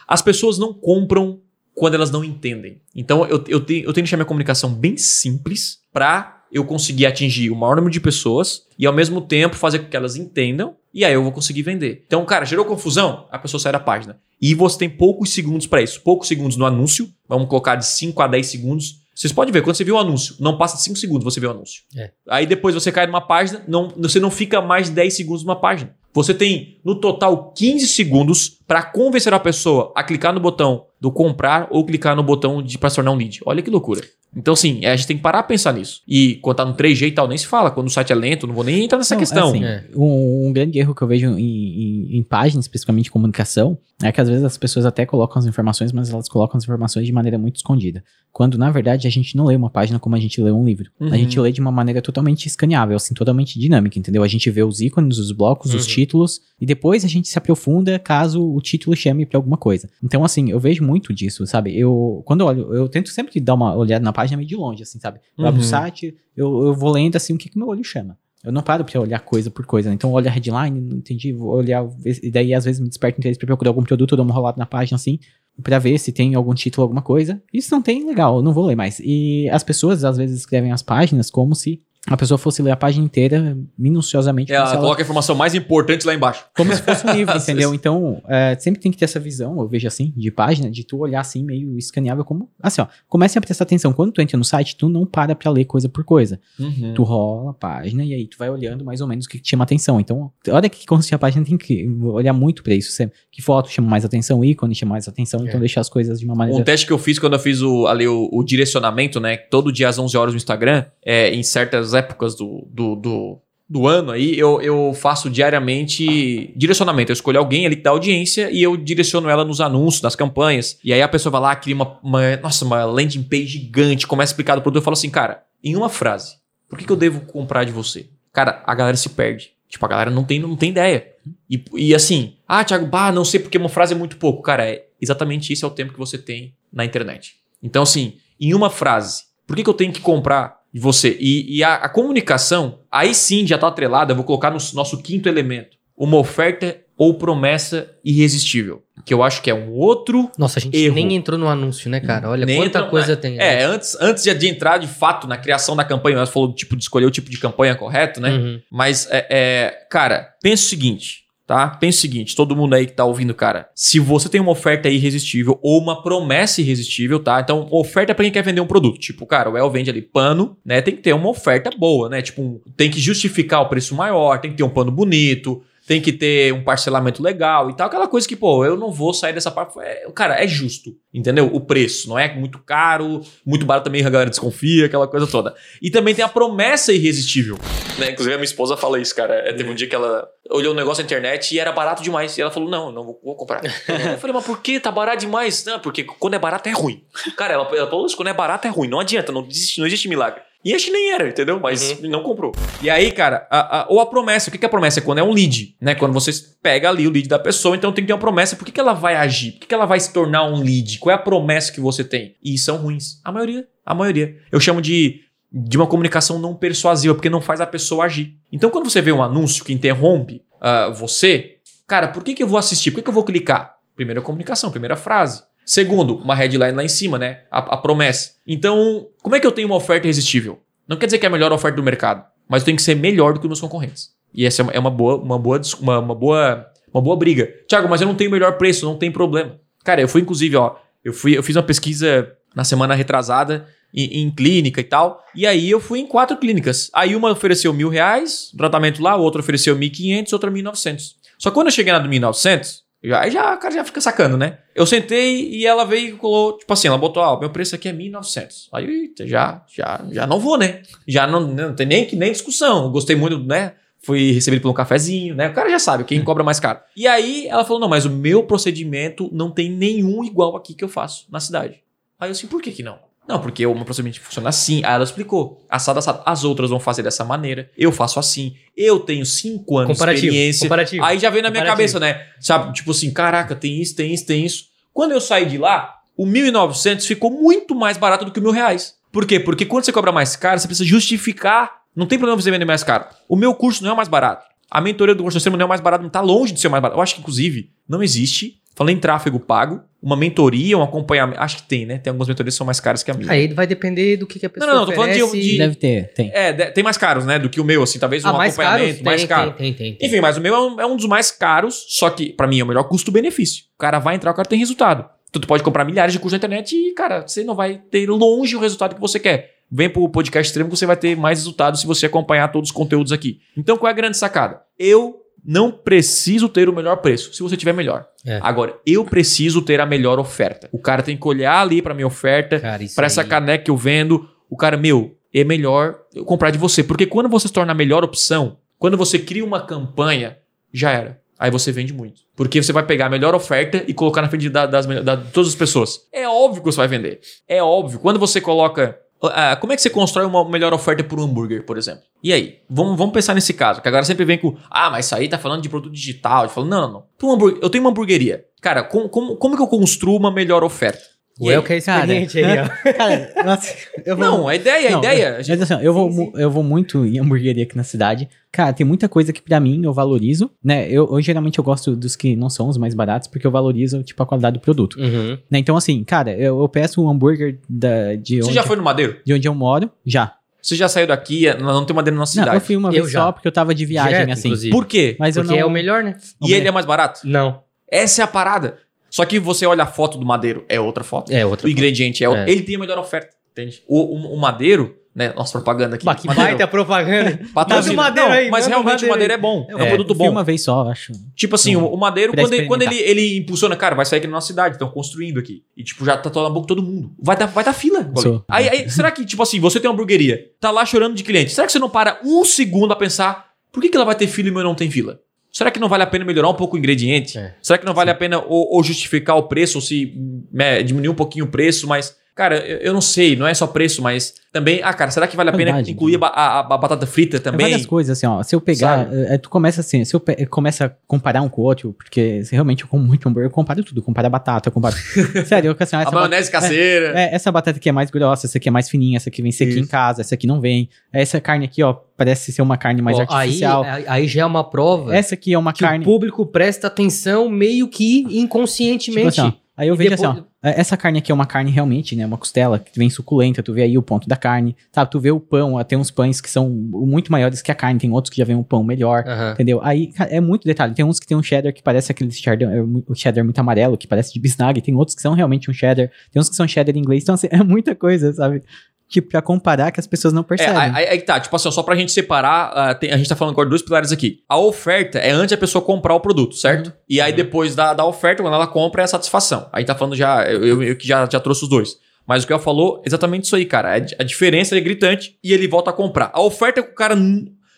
As pessoas não compram quando elas não entendem. Então, eu, eu, tenho, eu tenho que deixar minha comunicação bem simples pra eu conseguir atingir o maior número de pessoas e, ao mesmo tempo, fazer com que elas entendam. E aí eu vou conseguir vender. Então, cara, gerou confusão? A pessoa sai da página. E você tem poucos segundos pra isso. Poucos segundos no anúncio. Vamos colocar de 5 a 10 segundos. Vocês podem ver, quando você vê o anúncio, não passa 5 segundos você vê o anúncio. É. Aí depois você cai numa página, não, você não fica mais 10 segundos numa página. Você tem, no total, 15 segundos para convencer a pessoa a clicar no botão do comprar ou clicar no botão de para se tornar um lead. Olha que loucura. Então, sim, a gente tem que parar a pensar nisso. E quando tá no 3G e tal, nem se fala. Quando o site é lento, não vou nem entrar nessa Não, questão. assim, É. um, um grande erro que eu vejo em, em, em páginas, especificamente de comunicação, é que às vezes as pessoas até colocam as informações, mas elas colocam as informações de maneira muito escondida. Quando, na verdade, a gente não lê uma página como a gente lê um livro. Uhum. A gente lê de uma maneira totalmente escaneável, assim, totalmente dinâmica, entendeu? A gente vê os ícones, os blocos, os Uhum. títulos, e depois a gente se aprofunda caso o título chame pra alguma coisa. Então, assim, eu vejo muito disso, sabe? Eu, quando eu olho, eu tento sempre dar uma olhada na página meio de longe, assim, sabe? Eu abro o Uhum. site, eu, eu vou lendo, assim, o que, que meu olho chama. Eu não paro pra olhar coisa por coisa, né? Então, eu olho a headline, não entendi, vou olhar, e daí às vezes me desperta interesse pra procurar algum produto, eu dou uma rolada na página, assim, pra ver se tem algum título, alguma coisa. Se não tem, legal, eu não vou ler mais. E as pessoas, às vezes, escrevem as páginas como se a pessoa fosse ler a página inteira, minuciosamente, se Ela ela- coloca a informação mais importante lá embaixo. como se fosse um livro, <laughs> entendeu? Então, é, sempre tem que ter essa visão, eu vejo assim, de página, de tu olhar assim, meio escaneável, como, assim, ó, comece a prestar atenção, quando tu entra no site, tu não para pra ler coisa por coisa. Uhum. Tu rola a página e aí tu vai olhando mais ou menos o que te chama atenção. Então, a hora que consiste a página, tem que olhar muito pra isso. Sempre. Que foto chama mais atenção, ícone chama mais atenção, então É. deixar as coisas de uma maneira. Um teste que eu fiz quando eu fiz o, ali o, o direcionamento, né? Todo dia às 11 horas no Instagram, é, em certas épocas do, do, do, do ano aí, eu, eu faço diariamente direcionamento. Eu escolho alguém ali que dá audiência e eu direciono ela nos anúncios, nas campanhas. E aí a pessoa vai lá, cria uma, uma- nossa, uma landing page gigante, começa a explicar do produto. Eu falo assim, cara, em uma frase, por que, que eu devo comprar de você? Cara, a galera se perde. Tipo, a galera não tem, não tem ideia. E, e assim, ah, Thiago, bah, não sei porque uma frase é muito pouco. Cara, é exatamente isso é o tempo que você tem na internet. Então, assim, em uma frase, por que, que eu tenho que comprar de você? E, e a, a comunicação, aí sim já tá atrelada, eu vou colocar no nosso quinto elemento. Uma oferta ou promessa irresistível. Que eu acho que é um outro Nossa, a gente Erro. nem entrou no anúncio, né, cara? Olha Nem quanta coisa tem. né? É, antes, antes de- entrar de fato na criação da campanha, nós falou do tipo de escolher o tipo de campanha correto, né? Uhum. Mas, é, é, cara, pensa o seguinte, tá? Pensa o seguinte, todo mundo aí que tá ouvindo, cara. Se você tem uma oferta irresistível ou uma promessa irresistível, tá? Então, oferta é pra quem quer vender um produto. Tipo, cara, o El vende ali pano, né? Tem que ter uma oferta boa, né? Tipo, tem que justificar o preço maior, tem que ter um pano bonito. Tem que ter um parcelamento legal e tal. Aquela coisa que, pô, eu não vou sair dessa parte. É, cara, é justo, entendeu? O preço. Não é muito caro, muito barato também, a galera desconfia, aquela coisa toda. E também tem a promessa irresistível. Né? Inclusive, a minha esposa fala isso, cara. É, Teve um dia que ela olhou um negócio na internet e era barato demais. E ela falou: Não, não vou, vou comprar. <laughs> eu falei, mas por que? Tá barato demais? Não, porque quando é barato é ruim. Cara, ela, ela falou isso: quando é barato é ruim. Não adianta, não existe, não existe milagre. E acho que nem era, entendeu? Mas não comprou. E aí, cara, a- a- ou a promessa. O que que é a promessa? É quando é um lead, né? Quando você pega ali o lead da pessoa, então tem que ter uma promessa. Por que, que ela vai agir? Por que, que ela vai se tornar um lead? Qual é a promessa que você tem? E são ruins. A maioria. A maioria. Eu chamo de, de uma comunicação não persuasiva, porque não faz a pessoa agir. Então, quando você vê um anúncio que interrompe ah, você, cara, por que, que eu vou assistir? Por que, que eu vou clicar? Primeira comunicação, primeira frase. Segundo, uma headline lá em cima, né? A, a promessa. Então, como é que eu tenho uma oferta irresistível? Não quer dizer que é a melhor oferta do mercado, mas eu tenho que ser melhor do que os meus concorrentes. E essa é uma- é boa, uma boa, uma, uma boa, uma boa briga. Tiago, mas eu não tenho o melhor preço, não tem problema. Cara, eu fui inclusive, ó, eu fui, eu fiz uma pesquisa na semana retrasada em, em clínica e tal. E aí eu fui em quatro clínicas. Aí uma ofereceu mil reais, tratamento lá, outra ofereceu 1.500, outra 1.900. Só que quando eu cheguei na do 1.900, já, aí já, o cara já fica sacando, né? Eu sentei e ela veio e colocou, tipo assim, ela botou, ó, meu preço aqui é 1.900. Aí, eita, já, já, já não vou, né? Já não, não tem nem, nem discussão. Eu Gostei muito, né? Fui recebido por um cafezinho, né? O cara já sabe quem cobra mais caro. E aí ela falou: não, mas o meu procedimento não tem nenhum igual aqui que eu faço na cidade. Aí eu assim, por que que não? Não, porque o meu procedimento funciona assim. Aí ela explicou. Assado, assado. As outras vão fazer dessa maneira. Eu faço assim. Eu tenho cinco anos de experiência. comparativo. Aí já veio na minha cabeça, né? Sabe? Tipo assim, caraca, tem isso, tem isso, tem isso. Quando eu saí de lá, o 1.900 ficou muito mais barato do que o mil reais. Por quê? Porque quando você cobra mais caro, você precisa justificar. Não tem problema você vender mais caro. O meu curso não é o mais barato. A mentoria do curso não é o mais barato, não tá longe de ser o mais barato. Eu acho que, inclusive, não existe. Falei em tráfego pago, uma mentoria, um acompanhamento. Acho que tem, né? Tem algumas mentorias que são mais caras que a minha. Aí vai depender do que, que a pessoa não, não, tô falando de- de- Deve ter, tem. É, de- tem mais caros, né? Do que o meu, assim, talvez um ah, mais caros? acompanhamento mais Tem, caro. Tem, tem, tem. Enfim, mas o meu é um, é um dos mais caros, só que pra mim é o melhor custo-benefício. O cara vai entrar, o cara tem resultado. Então tu pode comprar milhares de cursos na internet e, cara, você não vai ter longe o resultado que você quer. Vem pro podcast extremo que você vai ter mais resultados se você acompanhar todos os conteúdos aqui. Então qual é a grande sacada? Eu não preciso ter o melhor preço, se você tiver melhor. É. Agora, eu preciso ter a melhor oferta. O cara tem que olhar ali pra minha oferta, Pra essa aí- caneca que eu vendo, o cara, meu, é melhor eu comprar de você. Porque quando você se torna a melhor opção, quando você cria uma campanha, já era. Aí você vende muito. Porque você vai pegar a melhor oferta e colocar na frente da- das, da- de todas as pessoas. É óbvio que você vai vender. É óbvio. Quando você coloca. Ah, como é que você constrói uma melhor oferta por um hambúrguer, por exemplo? E aí? Vamos, vamos pensar nesse caso. Que agora sempre vem com. Ah, mas isso aí tá falando de produto digital. Eu falo, não, não, não. Eu tenho uma hamburgueria. Cara, como, como, como que eu construo uma melhor oferta? O E? El que é experiente aí, ó. <laughs> Cara, nossa, eu vou- Não, a ideia, a Não, ideia. eu- a gente- mas assim, eu, vou, Sim, eu vou muito em hamburgueria aqui na cidade. Cara, tem muita coisa que pra mim eu valorizo, né? Eu, eu geralmente eu gosto dos que não são os mais baratos, porque eu valorizo, tipo, a qualidade do produto. Uhum. Né? Então, assim, cara, eu, eu peço um hambúrguer da, de, Você onde, já foi no Madeiro? de onde eu moro, já. Você já saiu daqui, não tem madeira na nossa Não, cidade. eu fui uma Eu vez já. só porque eu tava de viagem, Direto, assim. inclusive. Por quê? Mas Porque eu não... é o melhor, né? E ele é mais barato? Não. Essa é a parada. Só que você olha a foto do madeiro, é outra foto. É outra. O ingrediente é, outro. É. Ele tem a melhor oferta, entende? O, o, o madeiro, né? Nossa propaganda aqui. Bah, que Madeiro, baita propaganda. <laughs> patrocínio. Manda o Madeiro Não, aí, mas realmente o Madeiro é bom. É, um É, produto bom. uma vez só, acho. Tipo assim, o, o madeiro, quando, ele, quando ele, ele impulsiona, cara, vai sair aqui na nossa cidade, estão construindo aqui. E, tipo, já tá na boca todo mundo. Vai dar, vai dar fila. Aí, aí, será que, tipo assim, você tem uma hamburgueria, tá lá chorando de cliente. Será que você não para um segundo a pensar, por que, que ela vai ter fila e meu não tem fila? Será que não vale a pena melhorar um pouco o ingrediente? É. Será que não vale a pena ou, ou justificar o preço, ou se né, diminuir um pouquinho o preço, mas. Cara, eu, eu não sei, não é só preço, mas também. Ah, cara, será que vale a pena Qualidade, incluir a, ba- a- a batata frita É também? várias coisas, assim, ó. Se eu pegar, é, tu começa assim, se eu pe- começa a comparar um com o outro, porque se realmente eu como muito hambúrguer, eu comparo tudo, eu comparo a batata, eu comparo. <laughs> Sério, eu assim, ó, A essa maionese caseira. É, essa batata aqui é mais grossa, essa aqui é mais fininha, essa aqui vem sequinha em casa, essa aqui não vem. Essa carne aqui, ó, parece ser uma carne mais Ó, aí, artificial. aí já é uma prova essa aqui é uma que carne. o público presta atenção meio que tipo inconscientemente. assim, ó, aí eu E vejo depois- assim, ó. é, Essa carne aqui é uma carne realmente, né? Uma costela que vem suculenta, tu vê aí o ponto da carne, sabe? Tu vê o pão, tem uns pães que são muito maiores que a carne, tem outros que já vem um pão melhor. Entendeu? Aí é muito detalhe. Tem uns que tem um cheddar que parece aquele cheddar, é, o cheddar muito amarelo, que parece de bisnaga. e Tem outros que são realmente um cheddar. Tem uns que são cheddar em inglês. Então, assim, <laughs> é muita coisa, sabe? Tipo, pra comparar que as pessoas não É, percebem. aí, aí- aí tá, tipo assim, só pra gente separar, ah, tem- a gente tá falando agora de dois pilares aqui. A oferta é antes a pessoa comprar o produto, certo? E aí Uhum. depois da, da oferta, quando ela compra, é a satisfação. Aí tá falando já, eu, que já, já trouxe os dois. Mas o que ela falou, exatamente isso aí, cara. A, a diferença é gritante e ele volta a comprar. A oferta é que o cara.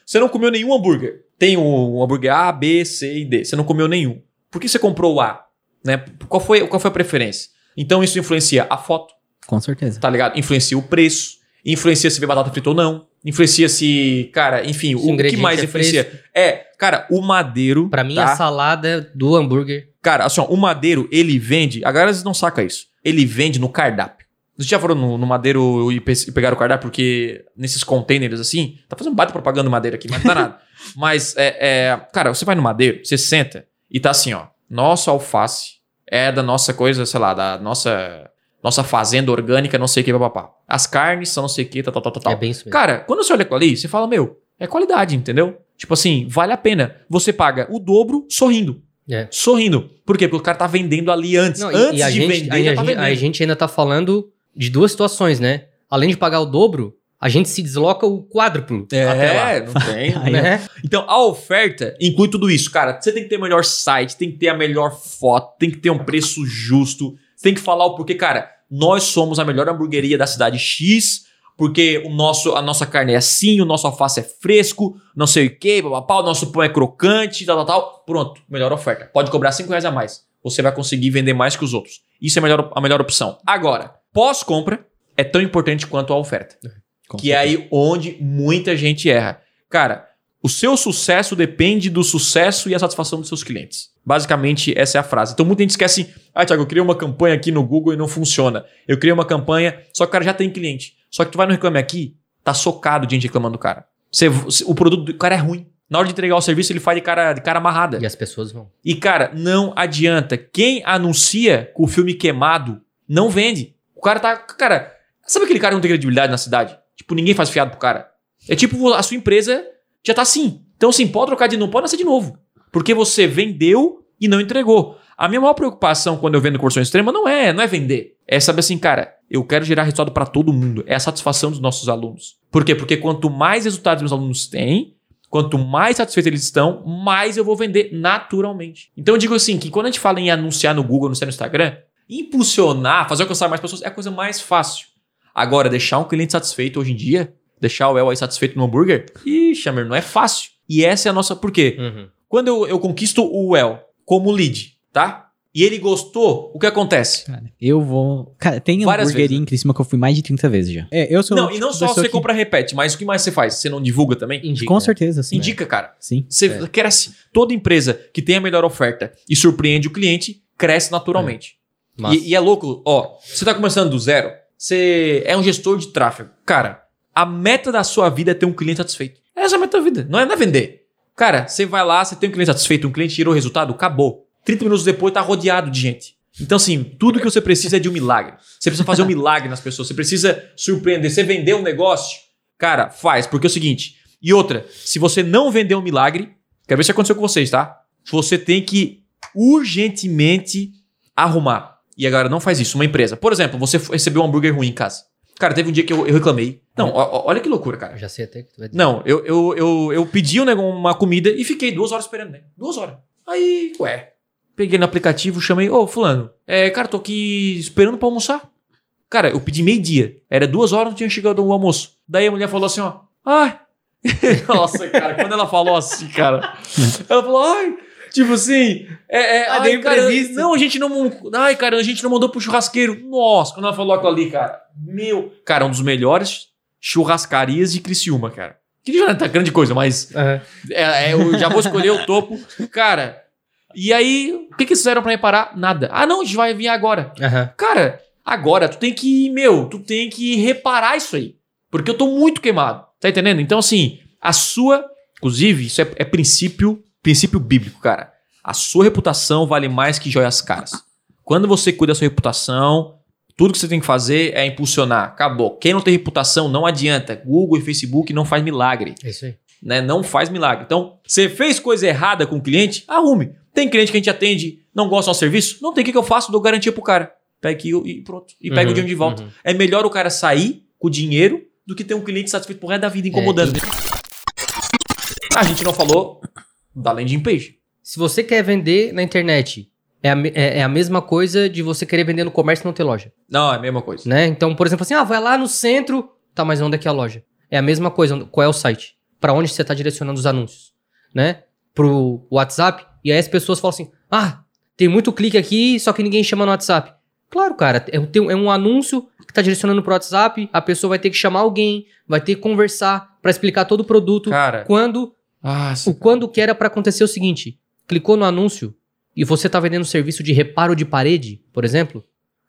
Você não comeu nenhum hambúrguer. Tem um hambúrguer A, B, C e D. Você não comeu nenhum. Por que você comprou o A? Né? Qual, foi, qual foi a preferência? Então isso influencia a foto Com certeza. tá ligado? Influencia o preço, influencia se vê batata frita ou não, influencia se, cara, enfim, Se o, que mais é influencia? É, cara, o madeiro, Pra mim, tá? a salada do hambúrguer. cara, assim, ó, o madeiro, ele vende, a galera às vezes não saca isso, ele vende no cardápio. Vocês já foram no, no madeiro e, pe- e pegaram o cardápio? Porque nesses containers assim, tá fazendo baita propaganda do madeiro aqui, mas não dá nada. <laughs> Mas, é, é, cara, você vai no madeiro, você senta e tá assim, ó, nossa alface é da nossa coisa, sei lá, da nossa nossa fazenda orgânica, não sei o que, papapá. As carnes são não sei o que, tal, tal, tal, tal. É bem isso mesmo. Cara, quando você olha ali, você fala, meu, é qualidade, entendeu? Tipo assim, vale a pena. Você paga o dobro sorrindo. É. Sorrindo. Por quê? Porque o cara tá vendendo ali antes. Não, antes a de gente, vender, aí já a, tá gente, vendendo. a gente ainda tá falando de duas situações, né? Além de pagar o dobro, a gente se desloca o quádruplo até lá. É, não tem. <laughs> Né? Então, a oferta inclui tudo isso, cara. Você tem que ter o melhor site, tem que ter a melhor foto, tem que ter um preço justo, você tem que falar o porquê, cara. Nós somos a melhor hamburgueria da cidade X, porque o nosso, a nossa carne é assim, o nosso alface é fresco, não sei o que, papapá, o nosso pão é crocante, tal, tal, tal. Pronto, melhor oferta. Pode cobrar 5 reais a mais. Você vai conseguir vender mais que os outros. Isso é a melhor, a melhor opção. Agora, pós-compra, é tão importante quanto a oferta. Com que é aí onde muita gente erra. Cara, o seu sucesso depende do sucesso e a satisfação dos seus clientes. Basicamente, essa é a frase. Então, muita gente esquece. Ah, Thiago, eu criei uma campanha aqui no Google e não funciona. Eu criei uma campanha, só que o cara já tem cliente. Só que tu vai no Reclame Aqui, tá socado de gente reclamando do cara. Você- o produto do cara é ruim. Na hora de entregar o serviço, ele faz de cara, de cara amarrada. E as pessoas vão. E, cara, não adianta. Quem anuncia com o filme queimado não vende. O cara tá. Cara, sabe aquele cara que não tem credibilidade na cidade? Tipo, ninguém faz fiado pro cara. É tipo, a sua empresa já tá assim. Então, assim, pode trocar de novo, pode nascer de novo. Porque você vendeu e não entregou. A minha maior preocupação quando eu vendo conversão extrema não é, não é vender. É saber assim, cara, eu quero gerar resultado para todo mundo. É a satisfação dos nossos alunos. Por quê? Porque quanto mais resultados meus alunos têm, quanto mais satisfeitos eles estão, mais eu vou vender naturalmente. Então eu digo assim, que quando a gente fala em anunciar no Google, anunciar no Instagram, impulsionar, fazer alcançar mais pessoas é a coisa mais fácil. Agora, deixar um cliente satisfeito hoje em dia, deixar o El aí satisfeito no hambúrguer, ixi, Amir, não é fácil. E essa é a nossa... Por quê? Uhum. Quando eu, eu conquisto o El como lead, tá? E ele gostou, o que acontece? Cara, eu vou. Cara, tem Várias hamburgueria vezes, em Criciúma que eu fui mais de 30 vezes já. É, eu sou. Não, e tipo não de só você que- compra repete, mas o que mais você faz? Você não divulga também? Indica. Com certeza, sim. Indica, cara. Sim. Você É. cresce. Toda empresa que tem a melhor oferta e surpreende o cliente, cresce naturalmente. Massa. E, e é louco, ó, você tá começando do zero, você é um gestor de tráfego. Cara, a meta da sua vida é ter um cliente satisfeito. Essa é a meta da vida, não é, não é vender. Cara, você vai lá, você tem um cliente satisfeito, um cliente tirou o resultado, acabou. 30 minutos depois tá rodeado de gente. Então, assim, tudo que você precisa é de um milagre. Você precisa fazer um milagre nas pessoas, você precisa surpreender. Você vender um negócio, cara, faz, porque é o seguinte. E outra, se você não vender um milagre, quero ver se aconteceu com vocês, tá? Você tem que urgentemente arrumar. E agora não faz isso, uma empresa. Por exemplo, você recebeu um hambúrguer ruim em casa. Cara, teve um dia que eu, eu reclamei. Não, ó- ó- olha que loucura, cara. Eu já sei até que tu vai dizer. Não, eu, eu, eu, eu pedi um uma comida e fiquei duas horas esperando, né? Duas horas. Aí, ué, peguei no aplicativo, chamei, ô, fulano, é, cara, tô aqui esperando pra almoçar. Cara, eu pedi meio-dia. Era duas horas, não tinha chegado o almoço. Daí a mulher falou assim, ó, ai. <laughs> Nossa, cara, quando ela falou assim, cara, <laughs> ela falou, ai, tipo assim, é, é Ah, ai, cara, não, a gente não, ai, cara, a gente não mandou pro churrasqueiro. Nossa, quando ela falou aquilo ali, cara, meu, cara, um dos melhores churrascarias de Criciúma, cara. Que não tá grande coisa, mas Aham. é, é, eu já vou escolher o topo. Cara, e aí, o que, que eles fizeram pra reparar? Nada. Ah, não, a gente vai vir agora. Aham. Cara, agora tu tem que, meu, tu tem que reparar isso aí. Porque eu tô muito queimado. Tá entendendo? Então, assim, a sua. Inclusive, isso é, é princípio, princípio bíblico, cara. A sua reputação vale mais que joias caras. Quando você cuida da sua reputação, tudo que você tem que fazer é impulsionar. Acabou. Quem não tem reputação, não adianta. Google e Facebook não faz milagre É isso aí. né? Não faz milagre. Então, você fez coisa errada com o cliente, arrume. Tem cliente que a gente atende, não gosta do nosso serviço? Não tem o que, que eu faço? Dou garantia pro cara. Pega aqui e pronto. E pega Uhum, o dinheiro de volta. uhum. É melhor o cara sair com o dinheiro do que ter um cliente satisfeito pro resto da vida incomodando. A gente não falou da landing page. Se você quer vender na internet, é a, é- é a mesma coisa de você querer vender no comércio e não ter loja, Não, é a mesma coisa. né? Então, por exemplo, assim, ah, vai lá no centro, tá, mas onde é que é a loja? É a mesma coisa, qual é o site? Pra onde você tá direcionando os anúncios, né? Pro WhatsApp, e aí as pessoas falam assim, ah, tem muito clique aqui, só que ninguém chama no WhatsApp. Claro, cara, é, um- é um anúncio que tá direcionando pro WhatsApp, a pessoa vai ter que chamar alguém, vai ter que conversar pra explicar todo o produto, Cara, quando ah, o quando que era pra acontecer o seguinte: clicou no anúncio e você tá vendendo serviço de reparo de parede, por exemplo,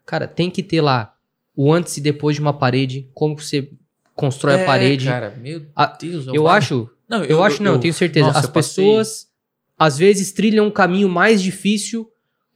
cara, tem que ter lá o antes e depois de uma parede, como você constrói a parede. É, Cara, meu A- Deus. eu acho, Não, eu, acho não, eu tenho certeza. nossa, As eu pessoas às vezes trilham um caminho mais difícil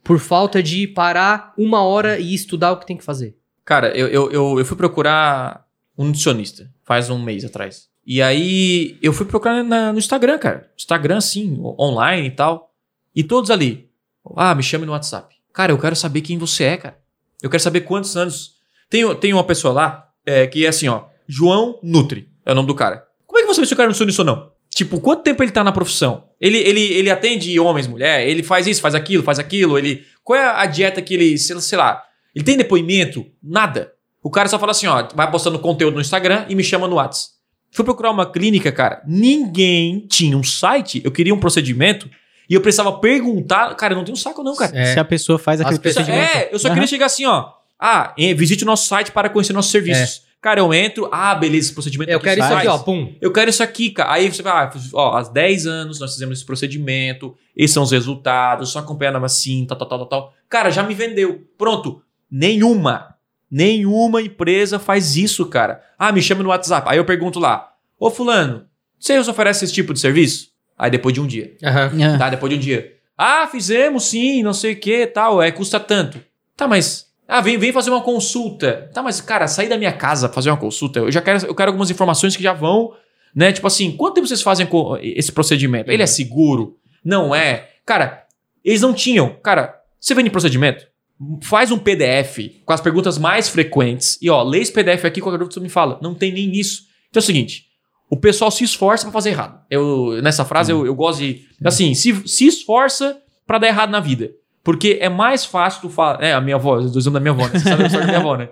por falta de parar uma hora e estudar o que tem que fazer. Cara, eu, eu, eu, eu fui procurar um nutricionista faz um mês atrás. E aí eu fui procurar na- no Instagram, cara. Instagram, o- online e tal. E todos ali. Ah, me chame no WhatsApp. Cara, eu quero saber quem você é, cara. Eu quero saber quantos anos. Tem, tem uma pessoa lá é, que é assim, ó. João Nutri é o nome do cara. Como é que você vê se o cara é nutricionista ou não? Tipo, quanto tempo ele tá na profissão? Ele, ele, ele atende homens, mulher, ele faz isso, faz aquilo, faz aquilo, ele. Qual é a dieta que ele. Sei lá. Ele tem depoimento? Nada. O cara só fala assim, ó, vai postando conteúdo no Instagram e me chama no WhatsApp. Fui procurar uma clínica, cara. Ninguém tinha um site. Eu queria um procedimento e eu precisava perguntar. Cara, eu não tenho saco, não, cara. É. Se a pessoa faz pessoas- procedimento. É, eu só Aham. queria chegar assim, ó. Ah, visite o nosso site para conhecer nossos serviços. Cara, eu entro, ah, beleza, esse procedimento Eu aqui quero isso faz. aqui, ó, pum. Eu quero isso aqui, cara. Aí você vai, ah, ó, há 10 anos nós fizemos esse procedimento, esses são os resultados, só acompanhando assim, tal, tal, tal, tal, tal. Cara, já me vendeu. Pronto. Nenhuma, nenhuma empresa faz isso, cara. Ah, me chama no WhatsApp. Aí eu pergunto lá, ô fulano, você oferece esse tipo de serviço? Aí depois de um dia. Ah, Tá, depois de um dia. Ah, fizemos sim, não sei o que, tal, é, custa tanto. Tá, mas. Ah, vem, vem fazer uma consulta. Tá, mas, cara, sair da minha casa fazer uma consulta, eu já quero, eu quero algumas informações que já vão, né? Tipo assim, quanto tempo vocês fazem esse procedimento? Ele é seguro? Não é? Cara, eles não tinham. Cara, você vende procedimento? Faz um PDF com as perguntas mais frequentes e, ó, lê esse PDF aqui, qualquer dúvida você me fala. Não tem nem isso. Então é o seguinte, o pessoal se esforça pra fazer errado. Eu, nessa frase eu, eu gosto de. Assim, se, se esforça pra dar errado na vida. Porque é mais fácil tu falar. É, a minha avó, eu tô usando da minha avó, né? Você sabe a história da minha avó, né?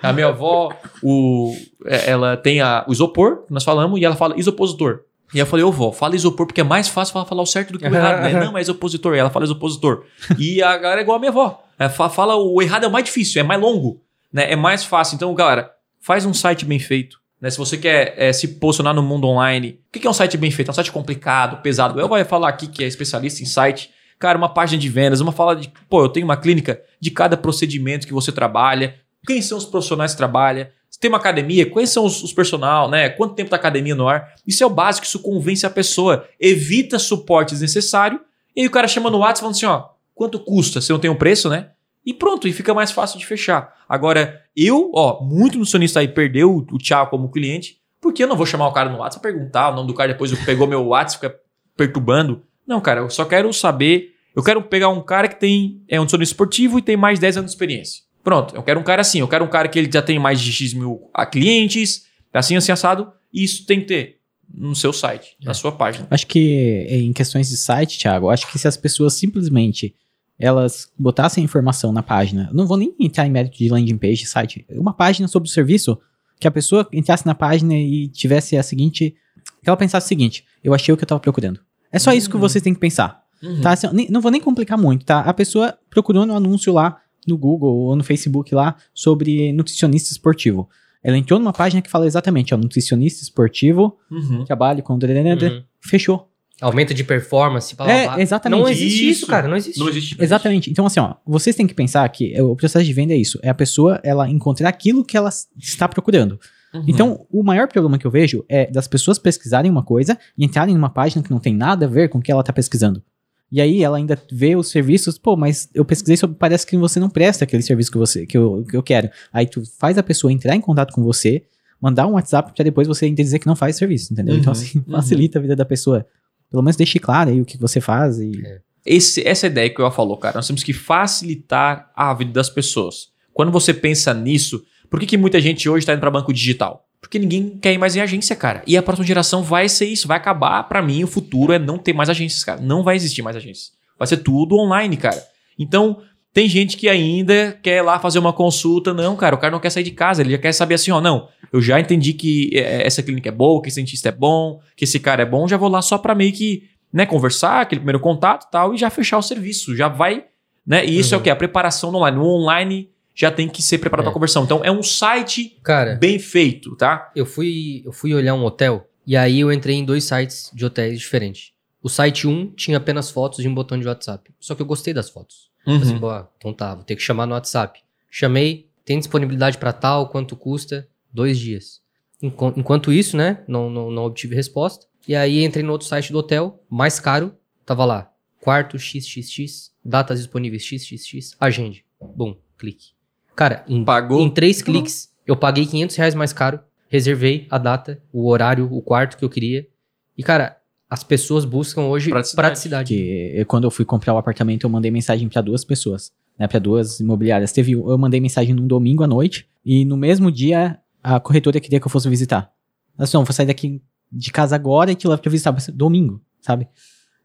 A minha avó, o, é, ela tem a, o isopor, que nós falamos, e ela fala isopositor. E eu falei, ô vó, fala isopor, porque é mais fácil falar, falar o certo do que o <laughs> errado, né? Não, mas isopositor. E ela fala isopositor. E a galera é igual a minha avó. É, fa- fala o errado é o mais difícil, é mais longo, né? É mais fácil. Então, galera, faz um site bem feito. Né? Se você quer é, se posicionar no mundo online, o que é um site bem feito? É um site complicado, pesado. Eu vou falar aqui que é especialista em site. Cara, uma página de vendas, uma fala de, pô, eu tenho uma clínica de cada procedimento que você trabalha, quem são os profissionais que trabalha, se tem uma academia, quais são os, os personal, né? Quanto tempo tá a academia no ar? Isso é o básico, isso convence a pessoa, evita suporte desnecessário, e aí o cara chama no WhatsApp falando assim, ó, quanto custa? Você não tem um preço, né? E pronto, e fica mais fácil de fechar. Agora, eu, ó, muito nutricionista aí perdeu o, o Thiago como cliente, porque eu não vou chamar o cara no WhatsApp perguntar o nome do cara, depois eu pegou meu WhatsApp, fica perturbando. Não, cara, eu só quero saber. Eu quero pegar um cara que tem é um nutricionista esportivo e tem mais de 10 anos de experiência. Pronto, eu quero um cara assim. Eu quero um cara que ele já tem mais de X mil clientes, assim, assim, assado. E isso tem que ter no seu site, na sua página. Acho que em questões de site, Thiago, acho que se as pessoas simplesmente elas botassem a informação na página, não vou nem entrar em mérito de landing page, site, uma página sobre o serviço, que a pessoa entrasse na página e tivesse a seguinte, que ela pensasse o seguinte, eu achei o que eu tava procurando. É só isso que Hum. vocês têm que pensar, Uhum. tá? Assim, nem- não vou nem complicar muito, tá? A pessoa procurou no anúncio lá no Google ou no Facebook lá sobre nutricionista esportivo. Ela entrou numa página que fala exatamente, ó, nutricionista esportivo, Uhum. trabalho com... Uhum. Fechou. Aumento de performance, blá, É, blá, blá. exatamente. Não existe isso, Isso. cara, não existe. Não existe. Exatamente. Então, assim, ó, vocês têm que pensar que o processo de venda é isso. É a pessoa, ela encontrar aquilo que ela está procurando. Uhum. Então, o maior problema que eu vejo é das pessoas pesquisarem uma coisa e entrarem numa página que não tem nada a ver com o que ela está pesquisando. E aí ela ainda vê os serviços, pô, mas eu pesquisei sobre, parece que você não presta aquele serviço que, você, que, eu, que eu quero. Aí tu faz a pessoa entrar em contato com você, mandar um WhatsApp pra depois você ainda dizer que não faz serviço, entendeu? Uhum, Então, assim, uhum. facilita a vida da pessoa. Pelo menos deixe claro aí o que você faz e... Esse, essa ideia que eu falou, cara, nós temos que facilitar a vida das pessoas. Quando você pensa nisso, por que, que muita gente hoje está indo para banco digital? Porque ninguém quer ir mais em agência, cara. E a próxima geração vai ser isso, vai acabar. Para mim, o futuro é não ter mais agências, cara. Não vai existir mais agências. Vai ser tudo online, cara. Então, tem gente que ainda quer lá fazer uma consulta. Não, cara, o cara não quer sair de casa. Ele já quer saber assim, ó, não, eu já entendi que é, essa clínica é boa, que esse dentista é bom, que esse cara é bom, já vou lá só para meio que né, conversar, aquele primeiro contato e tal, e já fechar o serviço. Já vai, né? E isso é Uhum. o que? A preparação no online. No online já tem que ser preparado É. para conversão. Então é um site Cara, bem feito, tá? eu fui, eu fui olhar um hotel e aí eu entrei em dois sites de hotéis diferentes. O site 1 tinha apenas fotos e um botão de WhatsApp. Só que eu gostei das fotos. Uhum. Assim, pô, então tá, vou ter que chamar no WhatsApp. Chamei, tem disponibilidade pra tal, quanto custa? Dois dias. Enqu- Enquanto isso, né, não, não, não obtive resposta. E aí entrei no outro site do hotel, mais caro, tava lá, quarto XXX, datas disponíveis XXX, agende. Bum, clique. Cara, em, Pagou. em três cliques, eu paguei 500 reais mais caro, reservei a data, o horário, o quarto que eu queria. E, cara, as pessoas buscam hoje Praticidade. praticidade. que eu- quando eu fui comprar o apartamento, eu mandei mensagem pra duas pessoas, né, para duas imobiliárias. Teve, eu mandei mensagem num domingo à noite e no mesmo dia a corretora queria que eu fosse visitar. Ela disse, não, vou sair daqui de casa agora e te levo pra visitar, Mas, domingo, sabe?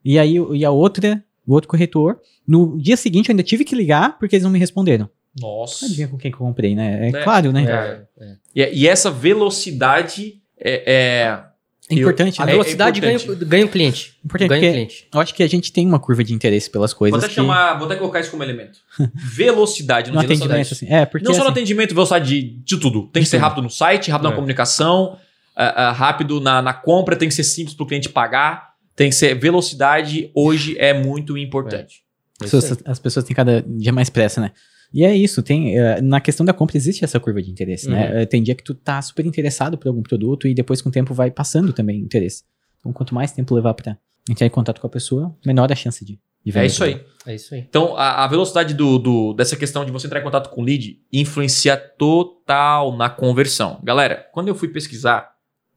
E aí e a outra, o outro corretor, no dia seguinte eu ainda tive que ligar porque eles não me responderam. Nossa. Adivinha com quem que eu comprei, né? É, É. claro, né? É, é. E, e essa velocidade é, é- É importante, A né? É velocidade ganha, importante. ganha o cliente. Importante ganha o cliente. eu acho que a gente tem uma curva de interesse pelas Vou coisas até que... chamar, vou até colocar isso como elemento. <laughs> Velocidade, no atendimento, assim. É, porque não só no assim, atendimento, velocidade de, de tudo. Tem que De ser tudo. rápido no site, rápido na É. comunicação, ah, ah, rápido na, na compra, tem que ser simples para o cliente pagar. Tem que ser velocidade, hoje é muito importante. É as pessoas têm cada dia mais pressa, né? E é isso, tem, eh, na questão da compra existe essa curva de interesse, Uhum. né? Tem dia que tu tá super interessado por algum produto e depois com o tempo vai passando também o interesse. Então quanto mais tempo levar pra entrar em contato com a pessoa, menor a chance de, de É isso aí. É isso aí. Então, a, a velocidade do, do- dessa questão de você entrar em contato com o lead influencia total na conversão. Galera, quando eu fui pesquisar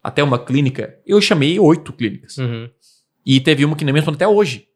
até uma clínica, eu chamei oito clínicas. Uhum. E teve uma que nem me respondeu até hoje.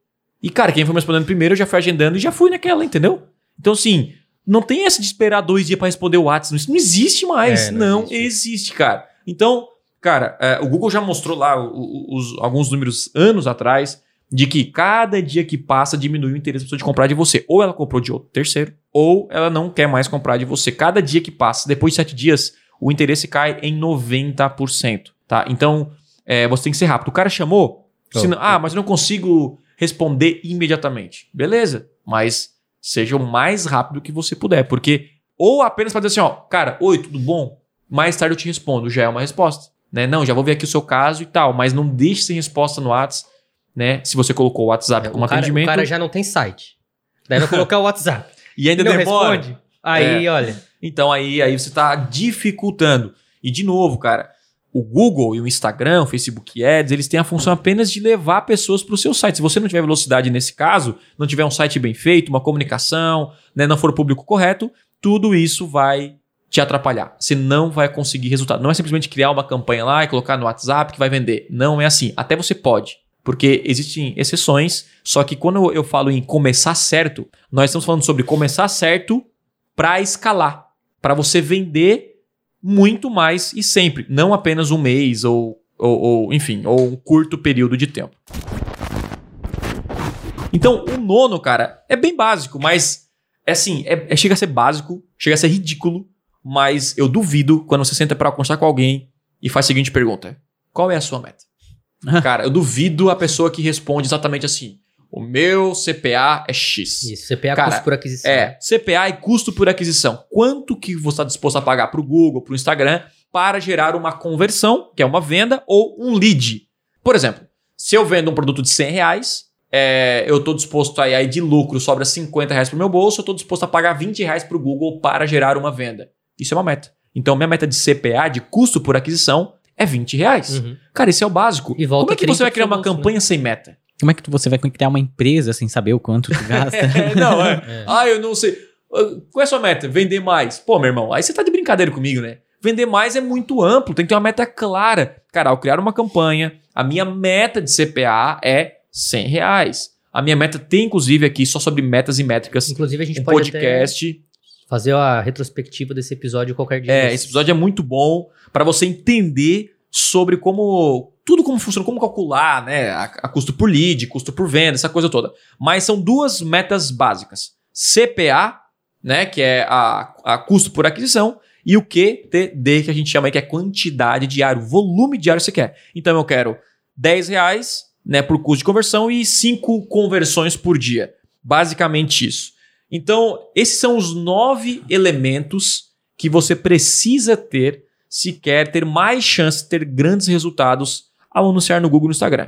E, cara, quem foi me respondendo primeiro, eu já fui agendando e já fui naquela, entendeu? Então, assim, não tem essa de esperar dois dias pra responder o WhatsApp. Isso não existe mais. É, não não existe. existe. cara. Então, cara, é, o Google já mostrou lá o- o- os- alguns números anos atrás de que cada dia que passa diminui o interesse da pessoa de comprar de você. Ou ela comprou de outro terceiro, ou ela não quer mais comprar de você. Cada dia que passa, depois de sete dias, o interesse cai em 90%. Tá? Então, é, você tem que ser rápido. O cara chamou, se não- ah, mas eu não consigo responder imediatamente. Beleza, mas seja o mais rápido que você puder, porque ou apenas para dizer assim, ó, cara, oi, tudo bom? Mais tarde eu te respondo, já é uma resposta, né? Não, já vou ver aqui o seu caso e tal, mas não deixe sem resposta no WhatsApp, né? Se você colocou o WhatsApp como É, o, cara, atendimento o cara já não tem site. Daí vai colocar o WhatsApp. <laughs> e ainda não demora. responde. Aí, olha. Então aí, aí você está dificultando. E de novo, cara, o Google e o Instagram, o Facebook Ads, eles têm a função apenas de levar pessoas para o seu site. Se você não tiver velocidade nesse caso, não tiver um site bem feito, uma comunicação, né, não for público correto, tudo isso vai te atrapalhar. Você não vai conseguir resultado. Não é simplesmente criar uma campanha lá e colocar no WhatsApp que vai vender. Não é assim. Até você pode. Porque existem exceções, só que quando eu falo em começar certo, nós estamos falando sobre começar certo para escalar, para você vender muito mais e sempre, não apenas um mês ou, ou, ou, enfim, ou um curto período de tempo. Então, o nono, cara, é bem básico, mas é assim, é, é- chega a ser básico, chega a ser ridículo, mas eu duvido quando você senta para conversar com alguém e faz a seguinte pergunta: qual é a sua meta? <laughs> cara, eu duvido a pessoa que responde exatamente assim: o meu CPA é X. Isso, CPA Cara, custo por aquisição. É, CPA e custo por aquisição. Quanto que você está disposto a pagar para o Google, para o Instagram, para gerar uma conversão, que é uma venda, ou um lead? Por exemplo, se eu vendo um produto de 100 reais, é, eu estou disposto a aí de lucro, sobra 50 reais para o meu bolso, eu estou disposto a pagar 20 reais para o Google para gerar uma venda. Isso é uma meta. Então, minha meta de CPA, de custo por aquisição, é 20 reais. Uhum. Cara, esse é o básico. E volta Como é que 30 você vai criar uma bolso, né? campanha sem meta? Como é que tu- você vai criar uma empresa sem saber o quanto tu gasta? <laughs> É, não, é. <laughs> É. Ah, eu não sei. Ah, Qual é a sua meta? Vender mais. Pô, meu irmão, aí você tá de brincadeira comigo, né? Vender mais é muito amplo, tem que ter uma meta clara. Cara, ao criar uma campanha, a minha meta de CPA é 100 reais. A minha meta tem, inclusive, aqui só sobre metas e métricas, Inclusive, a gente um pode podcast. até fazer a retrospectiva desse episódio qualquer dia. É, esse episódio é muito bom para você entender sobre como tudo como funciona, como calcular, né, a, a custo por lead, custo por venda, essa coisa toda. Mas são duas metas básicas: CPA, né, que é a, a custo por aquisição, e o QTD, que a gente chama aí, que é quantidade diária, volume diário que você quer. Então eu quero 10 reais, né, por custo de conversão e 5 conversões por dia. Basicamente isso. Então, esses são os nove elementos que você precisa ter se quer ter mais chance de ter grandes resultados ao anunciar no Google e no Instagram.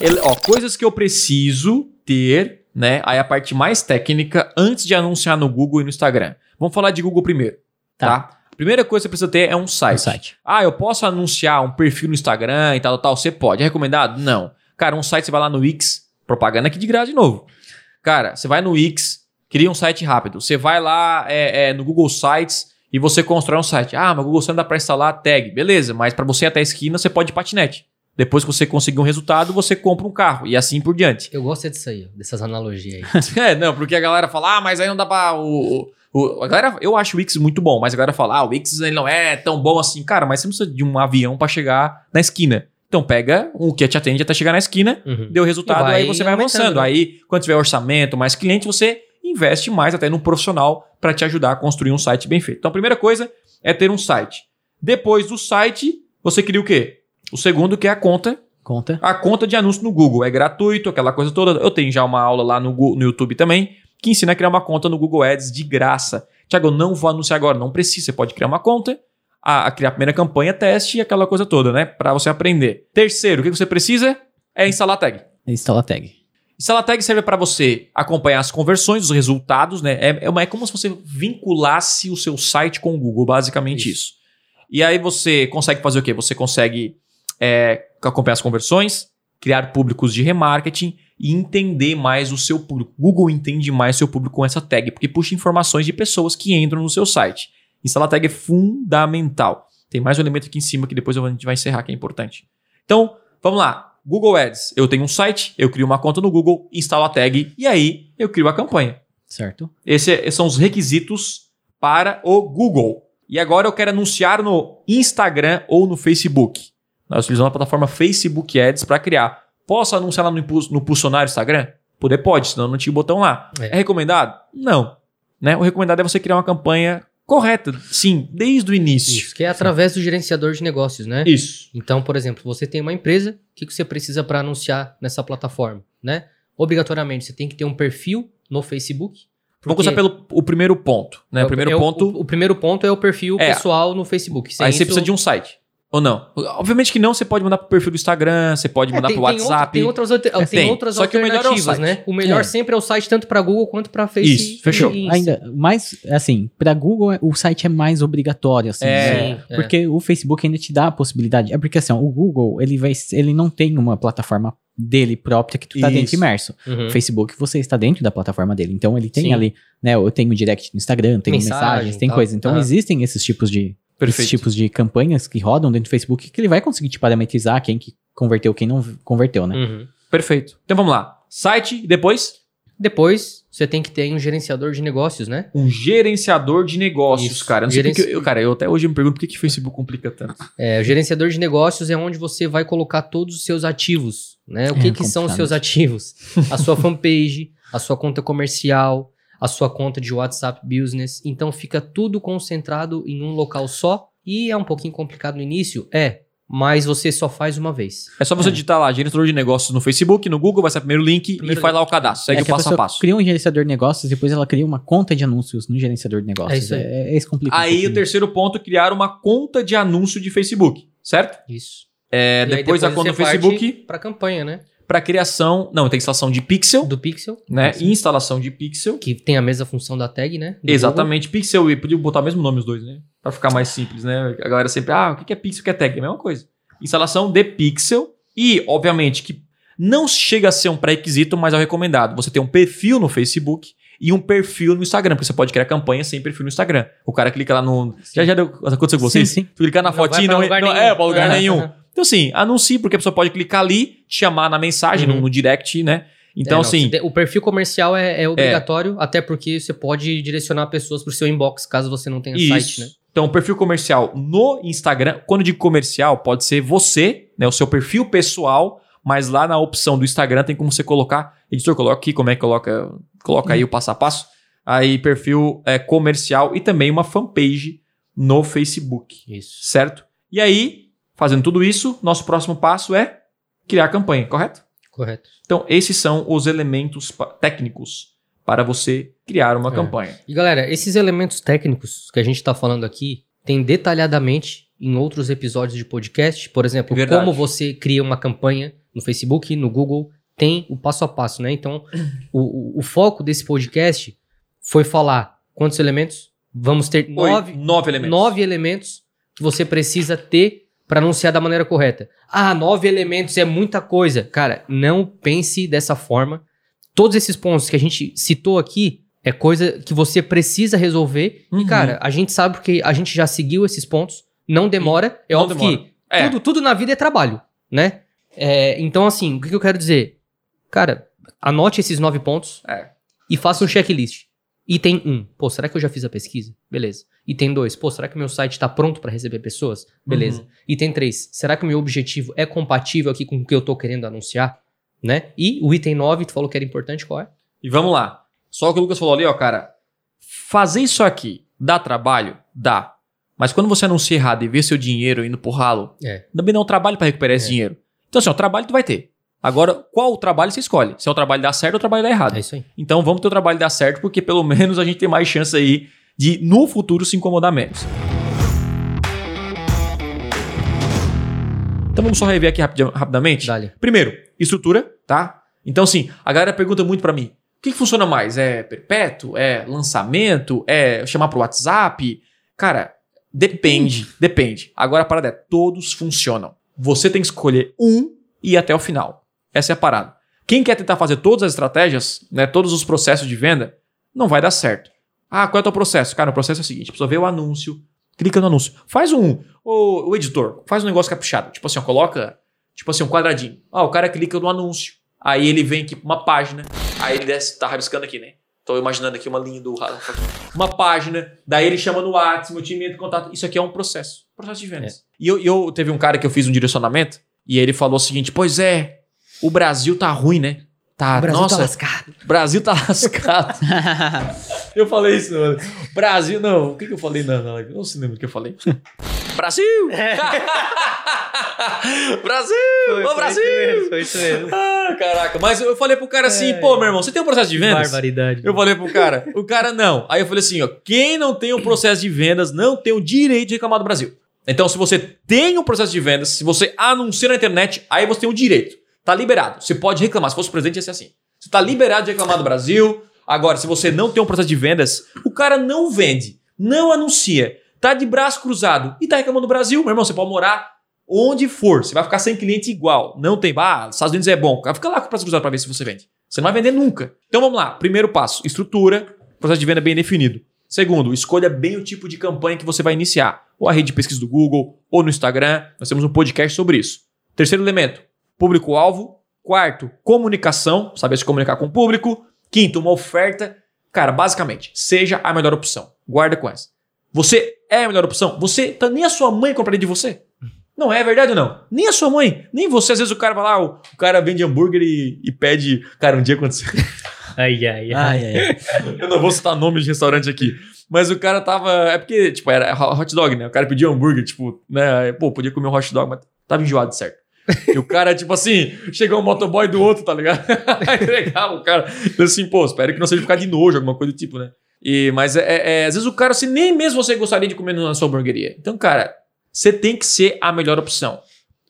Ele- ó, coisas que eu preciso ter, né? Aí a parte mais técnica antes de anunciar no Google e no Instagram. Vamos falar de Google primeiro, tá? A primeira coisa que você precisa ter é um site. No site. Ah, eu posso anunciar um perfil no Instagram e tal, tal, tal. Você pode. É recomendado? Não. Cara, um site você vai lá no Wix, propaganda aqui de graça de novo. Cara, você vai no Wix, cria um site rápido. Você vai lá é, é, no Google Sites e você constrói um site. Ah, mas Google Sites dá para instalar a tag. Beleza, mas para você ir até a esquina, você pode ir patinete. Depois que você conseguir um resultado, você compra um carro e assim por diante. Eu gosto disso aí, dessas analogias aí. <laughs> É, não, porque a galera fala, ah, mas aí não dá pra. O, o- a galera, eu acho o Wix muito bom, mas a galera fala, ah, o Wix ele não é tão bom assim. Cara, mas você não precisa de um avião pra chegar na esquina. Então pega o que te atende até chegar na esquina, Uhum. deu resultado, E aí você vai avançando. né? Aí, quando tiver orçamento, mais cliente, você investe mais até num profissional para te ajudar a construir um site bem feito. Então, a primeira coisa é ter um site. Depois do site, você cria o quê? O segundo, que é a conta Conta. a conta de anúncio no Google. É gratuito, aquela coisa toda. Eu tenho já uma aula lá no, Gu- no YouTube também que ensina a criar uma conta no Google Ads de graça. Tiago, eu não vou anunciar agora. Não precisa. Você pode criar uma conta, a, a criar a primeira campanha, teste e aquela coisa toda, né? Para você aprender. Terceiro, o que você precisa é instalar a tag. Instala a tag. Instalar a tag serve para você acompanhar as conversões, os resultados, né? É, é, uma- é como se você vinculasse o seu site com o Google, basicamente isso. Isso. E aí você consegue fazer o quê? Você consegue é, acompanhar as conversões, criar públicos de remarketing e entender mais o seu público. Google entende mais o seu público com essa tag, porque puxa informações de pessoas que entram no seu site. Instalar tag é fundamental. Tem mais um elemento aqui em cima que depois a gente vai encerrar, que é importante. Então, vamos lá. Google Ads. Eu tenho um site, eu crio uma conta no Google, instalo a tag e aí eu crio a campanha. Certo? Esse- esses são os requisitos para o Google. E agora eu quero anunciar no Instagram ou no Facebook. Nós utilizamos a plataforma Facebook Ads para criar. Posso anunciar lá no, no pulsionário Instagram? Poder pode, senão não tinha o botão lá. É. É, recomendado? Não. Né? O recomendado é você criar uma campanha correta, sim, desde o início. Isso, que é através do gerenciador de negócios, né? Isso. Então, por exemplo, você tem uma empresa, o que, que você precisa para anunciar nessa plataforma, né? Obrigatoriamente, você tem que ter um perfil no Facebook. Vamos começar pelo o primeiro ponto. Né? é O primeiro é ponto. O, o primeiro ponto é o perfil É. pessoal no Facebook. Sem aí você isso- precisa de um site. Ou não? Obviamente que não, você pode mandar pro perfil do Instagram, você pode É, mandar tem, pro tem WhatsApp. tem outras, alter- tem tem. outras Só que o melhor é o alternativas, site. né? O melhor É. sempre é o site tanto para Google quanto para Facebook. Isso, fechou. Insta. Ainda, mais, assim, pra Google, o site é mais obrigatório, assim. É. né? É. Porque o Facebook ainda te dá a possibilidade. É porque, assim, ó, o Google, ele, vai, ele não tem uma plataforma dele própria que tu tá dentro Isso. imerso. Uhum. O Facebook, você está dentro da plataforma dele. Então, ele tem Sim. ali, né? Eu tenho direct no Instagram, tem Mensagem mensagens, tem e tal. coisa. Então, Ah. existem esses tipos de... Perfeito. Esses tipos de campanhas que rodam dentro do Facebook que ele vai conseguir te parametrizar quem que converteu, quem não converteu, né? Uhum. Perfeito. Então vamos lá. Site e depois Depois, você tem que ter um gerenciador de negócios, né? um gerenciador de negócios, Isso. cara. Eu Não sei Gerenci- porque eu, cara, eu até hoje me pergunto por que que o Facebook complica tanto. É, o gerenciador de negócios é onde você vai colocar todos os seus ativos, né? O que, É, que são os seus ativos? A sua <laughs> fanpage, a sua conta comercial, a sua conta de WhatsApp Business. Então fica tudo concentrado em um local só. E é um pouquinho complicado no início? É, mas você só faz uma vez. É só você É. digitar lá, gerenciador de negócios no Facebook, no Google, vai ser o primeiro link Primeiro e faz lá o cadastro. Segue É o que a passo a pessoa passo. cria um gerenciador de negócios, depois ela cria uma conta de anúncios no gerenciador de negócios. É isso aí. É, é isso que complica. um Aí o terceiro ponto, criar uma conta de anúncio de Facebook, certo? Isso. É, E aí depois, da conta parte Facebook, Pra campanha, né? Para criação, não, tem instalação de pixel, Do Pixel, né? Instalação de pixel. que tem a mesma função da tag, né? Do Exatamente, pixel e podia botar o mesmo nome os dois, né? Pra ficar mais simples, né? A galera sempre, ah, o que é pixel, o que é tag? É a mesma coisa. Instalação de pixel e, obviamente, que não chega a ser um pré-requisito, mas é o recomendado. Você tem um perfil no Facebook e um perfil no Instagram, porque você pode criar campanha sem perfil no Instagram. O cara clica lá no... Já já deu, aconteceu com vocês? Sim, sim. Clicar na Não fotinha pra não, não nenhum. é pra lugar É. nenhum. <laughs> Então, assim, anuncie, porque a pessoa pode clicar ali, te chamar na mensagem, Uhum. no, no direct, né? É, Então, não, assim... o perfil comercial é, é obrigatório, até porque você pode direcionar pessoas pro seu inbox, caso você não tenha Isso. site, né? Então, o perfil comercial no Instagram, quando eu digo comercial, pode ser você, né, o seu perfil pessoal, mas lá na opção do Instagram tem como você colocar. Editor, coloca aqui como é que coloca, coloca aí o passo a passo. Aí, perfil é, comercial e também uma fanpage no Facebook, Isso. certo? E aí, fazendo tudo isso, nosso próximo passo é criar a campanha, correto? Correto. Então, esses são os elementos técnicos para você criar uma É. campanha. E galera, esses elementos técnicos que a gente tá falando aqui, tem detalhadamente em outros episódios de podcast. Por exemplo, Verdade. como você cria uma campanha no Facebook, no Google, tem o passo a passo, né? Então, <clears throat> o, o- o foco desse podcast foi falar quantos elementos? Vamos ter Oi, nove, nove elementos. nove elementos que você precisa ter para anunciar da maneira correta. Ah, nove elementos é muita coisa. Cara, não pense dessa forma. Todos esses pontos que a gente citou aqui é coisa que você precisa resolver. Uhum. E, cara, a gente sabe porque a gente já seguiu esses pontos. Não demora. É Não óbvio demora. que É. tudo, tudo na vida é trabalho, né? É, então, assim, o que eu quero dizer? Cara, anote esses nove pontos É. e faça um checklist. Item 1. Um, pô, será que eu já fiz a pesquisa? Beleza. Item 2. Pô, será que meu site está pronto para receber pessoas? Beleza. Uhum. Item 3. Será que o meu objetivo é compatível aqui com o que eu tô querendo anunciar? Né? E o item 9, tu falou que era importante, qual é? E vamos lá. Só o que o Lucas falou ali, ó, cara. Fazer isso aqui dá trabalho? Dá. Mas quando você anuncia errado e vê seu dinheiro indo pro ralo, É. também não um trabalho para recuperar esse É. dinheiro. Então, assim, o trabalho tu vai ter. Agora, qual o trabalho você escolhe? Se é o trabalho dar certo ou o trabalho dar errado. É isso aí. Então vamos ter o trabalho dar certo, porque pelo menos a gente tem mais chance aí de, no futuro, se incomodar menos. Então vamos só rever aqui rapidi- rapidamente. Dali. Primeiro, estrutura, tá? Então, assim, a galera pergunta muito pra mim: o que, que funciona mais? É perpétuo? É lançamento? É chamar pro WhatsApp? Cara, depende, depende. Agora a parada é: todos funcionam. Você tem que escolher um e ir até o final. Essa é a parada. Quem quer tentar fazer todas as estratégias, né, todos os processos de venda, não vai dar certo. Ah, qual é o teu processo? Cara, o processo é o seguinte: a pessoa vê o anúncio, clica no anúncio. Faz um. O, o editor, faz um negócio caprichado. Tipo assim, ó, coloca, tipo assim, um quadradinho. Ah, o cara clica no anúncio. Aí ele vem aqui pra uma página. Aí ele desce, tá rabiscando aqui, né? Tô imaginando aqui uma linha do. Uma página. Daí ele chama no WhatsApp, meu time entra em contato. Isso aqui é um processo. Processo de vendas. E eu, eu teve um cara que eu fiz um direcionamento. E ele falou o seguinte: Pois é, o Brasil tá ruim, né? Tá, O Brasil nossa, tá lascado. Brasil tá <laughs> lascado. eu falei isso, mano. Brasil, não. O que, que eu falei na na live? Não se lembra o que eu falei. <laughs> Brasil! <laughs> Brasil! Ô, Brasil! Foi isso mesmo. Ah, caraca. Mas eu falei pro cara assim, É. pô, meu irmão, você tem um processo de vendas? Barbaridade. Eu falei pro cara, o cara não. Aí eu falei assim, ó, quem não tem um processo de vendas não tem o direito de reclamar do Brasil. Então, se você tem um processo de vendas, se você anuncia na internet, aí você tem o direito. Tá liberado. Você pode reclamar. Se fosse presidente, ia ser assim. Você tá liberado de reclamar do Brasil. Agora, se você não tem um processo de vendas, o cara não vende, não anuncia, tá de braço cruzado e tá reclamando do Brasil, meu irmão, você pode morar onde for. Você vai ficar sem cliente igual. Não tem, ah, os Estados Unidos é bom. Fica lá com o braço cruzado pra ver se você vende. Você não vai vender nunca. Então vamos lá. Primeiro passo: estrutura, processo de venda bem definido. Segundo, escolha bem o tipo de campanha que você vai iniciar. Ou a rede de pesquisa do Google, ou no Instagram. Nós temos um podcast sobre isso. Terceiro elemento: público-alvo. Quarto, comunicação, saber se comunicar com o público. Quinto, uma oferta. Cara, basicamente, seja a melhor opção. Guarda com essa. Você é a melhor opção? Você, tá, nem a sua mãe compraria de você. Não é verdade ou não? Nem a sua mãe, nem você. Às vezes o cara vai lá, o, o cara vende hambúrguer e, e pede. Cara, um dia aconteceu. <laughs> Ai, ai, ai. Ai, ai. Eu não vou citar nome de restaurante aqui. Mas o cara tava. É porque, tipo, era hot dog, né? O cara pediu hambúrguer, tipo, né? Pô, podia comer um hot dog, mas tava enjoado, certo? E o cara, tipo assim, chegou um motoboy do outro, tá ligado? <laughs> Entregava o cara. Assim, pô, espero que não seja ficar de nojo, alguma coisa do tipo, né? E, mas é, é- é, às vezes o cara, assim, nem mesmo você gostaria de comer na sua hamburgueria. Então, cara, você tem que ser a melhor opção.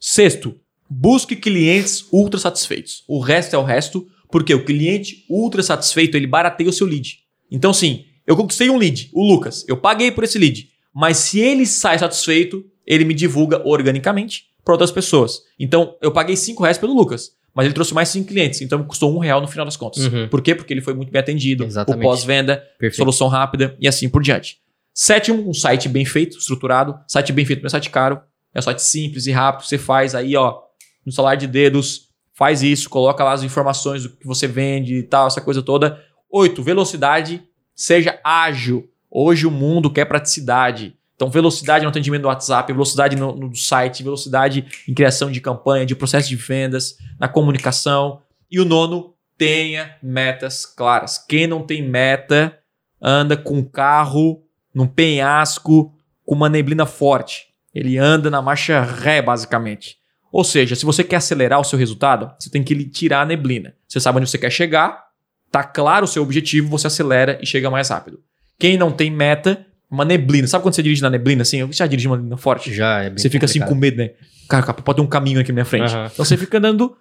Sexto, busque clientes ultra satisfeitos. O resto é o resto, porque o cliente ultra satisfeito, ele barateia o seu lead. Então, sim, eu conquistei um lead, o Lucas. Eu paguei por esse lead. Mas se ele sai satisfeito, ele me divulga organicamente para outras pessoas. Então, eu paguei 5 reais pelo Lucas. Mas ele trouxe mais 5 clientes. Então, custou um real no final das contas. Uhum. Por quê? Porque ele foi muito bem atendido. Exatamente. O pós-venda, solução rápida e assim por diante. Sétimo, um site bem feito, estruturado. Site bem feito não é site caro. É um site simples e rápido. Você faz aí, ó, no salário de dedos. Faz isso, coloca lá as informações do que você vende e tal, essa coisa toda. Oito, velocidade. Seja ágil. Hoje o mundo quer praticidade. Então, velocidade no atendimento do WhatsApp, velocidade no, no site, velocidade em criação de campanha, de processo de vendas, na comunicação. E o nono, tenha metas claras. Quem não tem meta anda com um carro num penhasco com uma neblina forte. Ele anda na marcha ré, basicamente. Ou seja, se você quer acelerar o seu resultado, você tem que tirar a neblina. Você sabe onde você quer chegar, tá claro o seu objetivo, você acelera e chega mais rápido. Quem não tem meta, uma neblina. Sabe quando você dirige na neblina assim? Eu já dirigi uma neblina forte. Já é bem Você fica assim com medo, né? Cara, pode ter um caminho aqui na minha frente. Aham. Então você fica andando.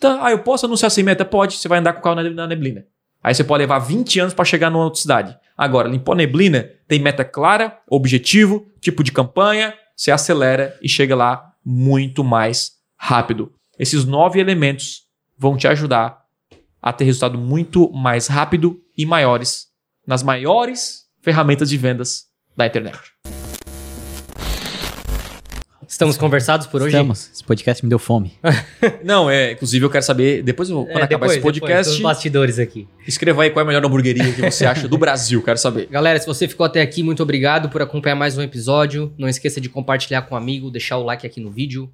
Tá, ah, eu posso anunciar sem meta? Pode. Você vai andar com o carro na, na neblina. Aí você pode levar 20 anos para chegar numa outra cidade. Agora, limpou a neblina, tem meta clara, objetivo, tipo de campanha, você acelera e chega lá muito mais rápido. Esses nove elementos vão te ajudar a ter resultado muito mais rápido e maiores nas maiores ferramentas de vendas da internet. Estamos conversados por hoje? Estamos. Esse podcast me deu fome. <laughs> Não, é, inclusive eu quero saber, depois eu, quando É, acabar esse depois, podcast, depois, bastidores aqui. escreva aí qual é a melhor hamburgueria que você acha do Brasil, quero saber. Galera, se você ficou até aqui, muito obrigado por acompanhar mais um episódio. Não esqueça de compartilhar com um amigo, deixar o like aqui no vídeo.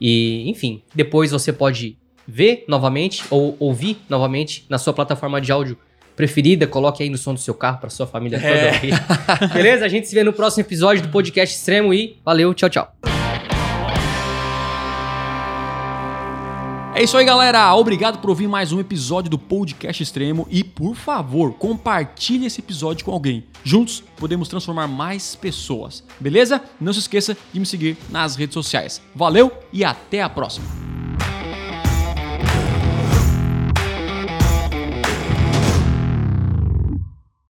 E, enfim, depois você pode ver novamente ou ouvir novamente na sua plataforma de áudio preferida, coloque aí no som do seu carro para sua família toda É. ouvir. <laughs> Beleza? A gente se vê no próximo episódio do podcast Extremo e valeu, tchau, tchau. É isso aí, galera. Obrigado por ouvir mais um episódio do Podcast Extremo e, por favor, compartilhe esse episódio com alguém. Juntos podemos transformar mais pessoas. Beleza? Não se esqueça de me seguir nas redes sociais. Valeu e até a próxima.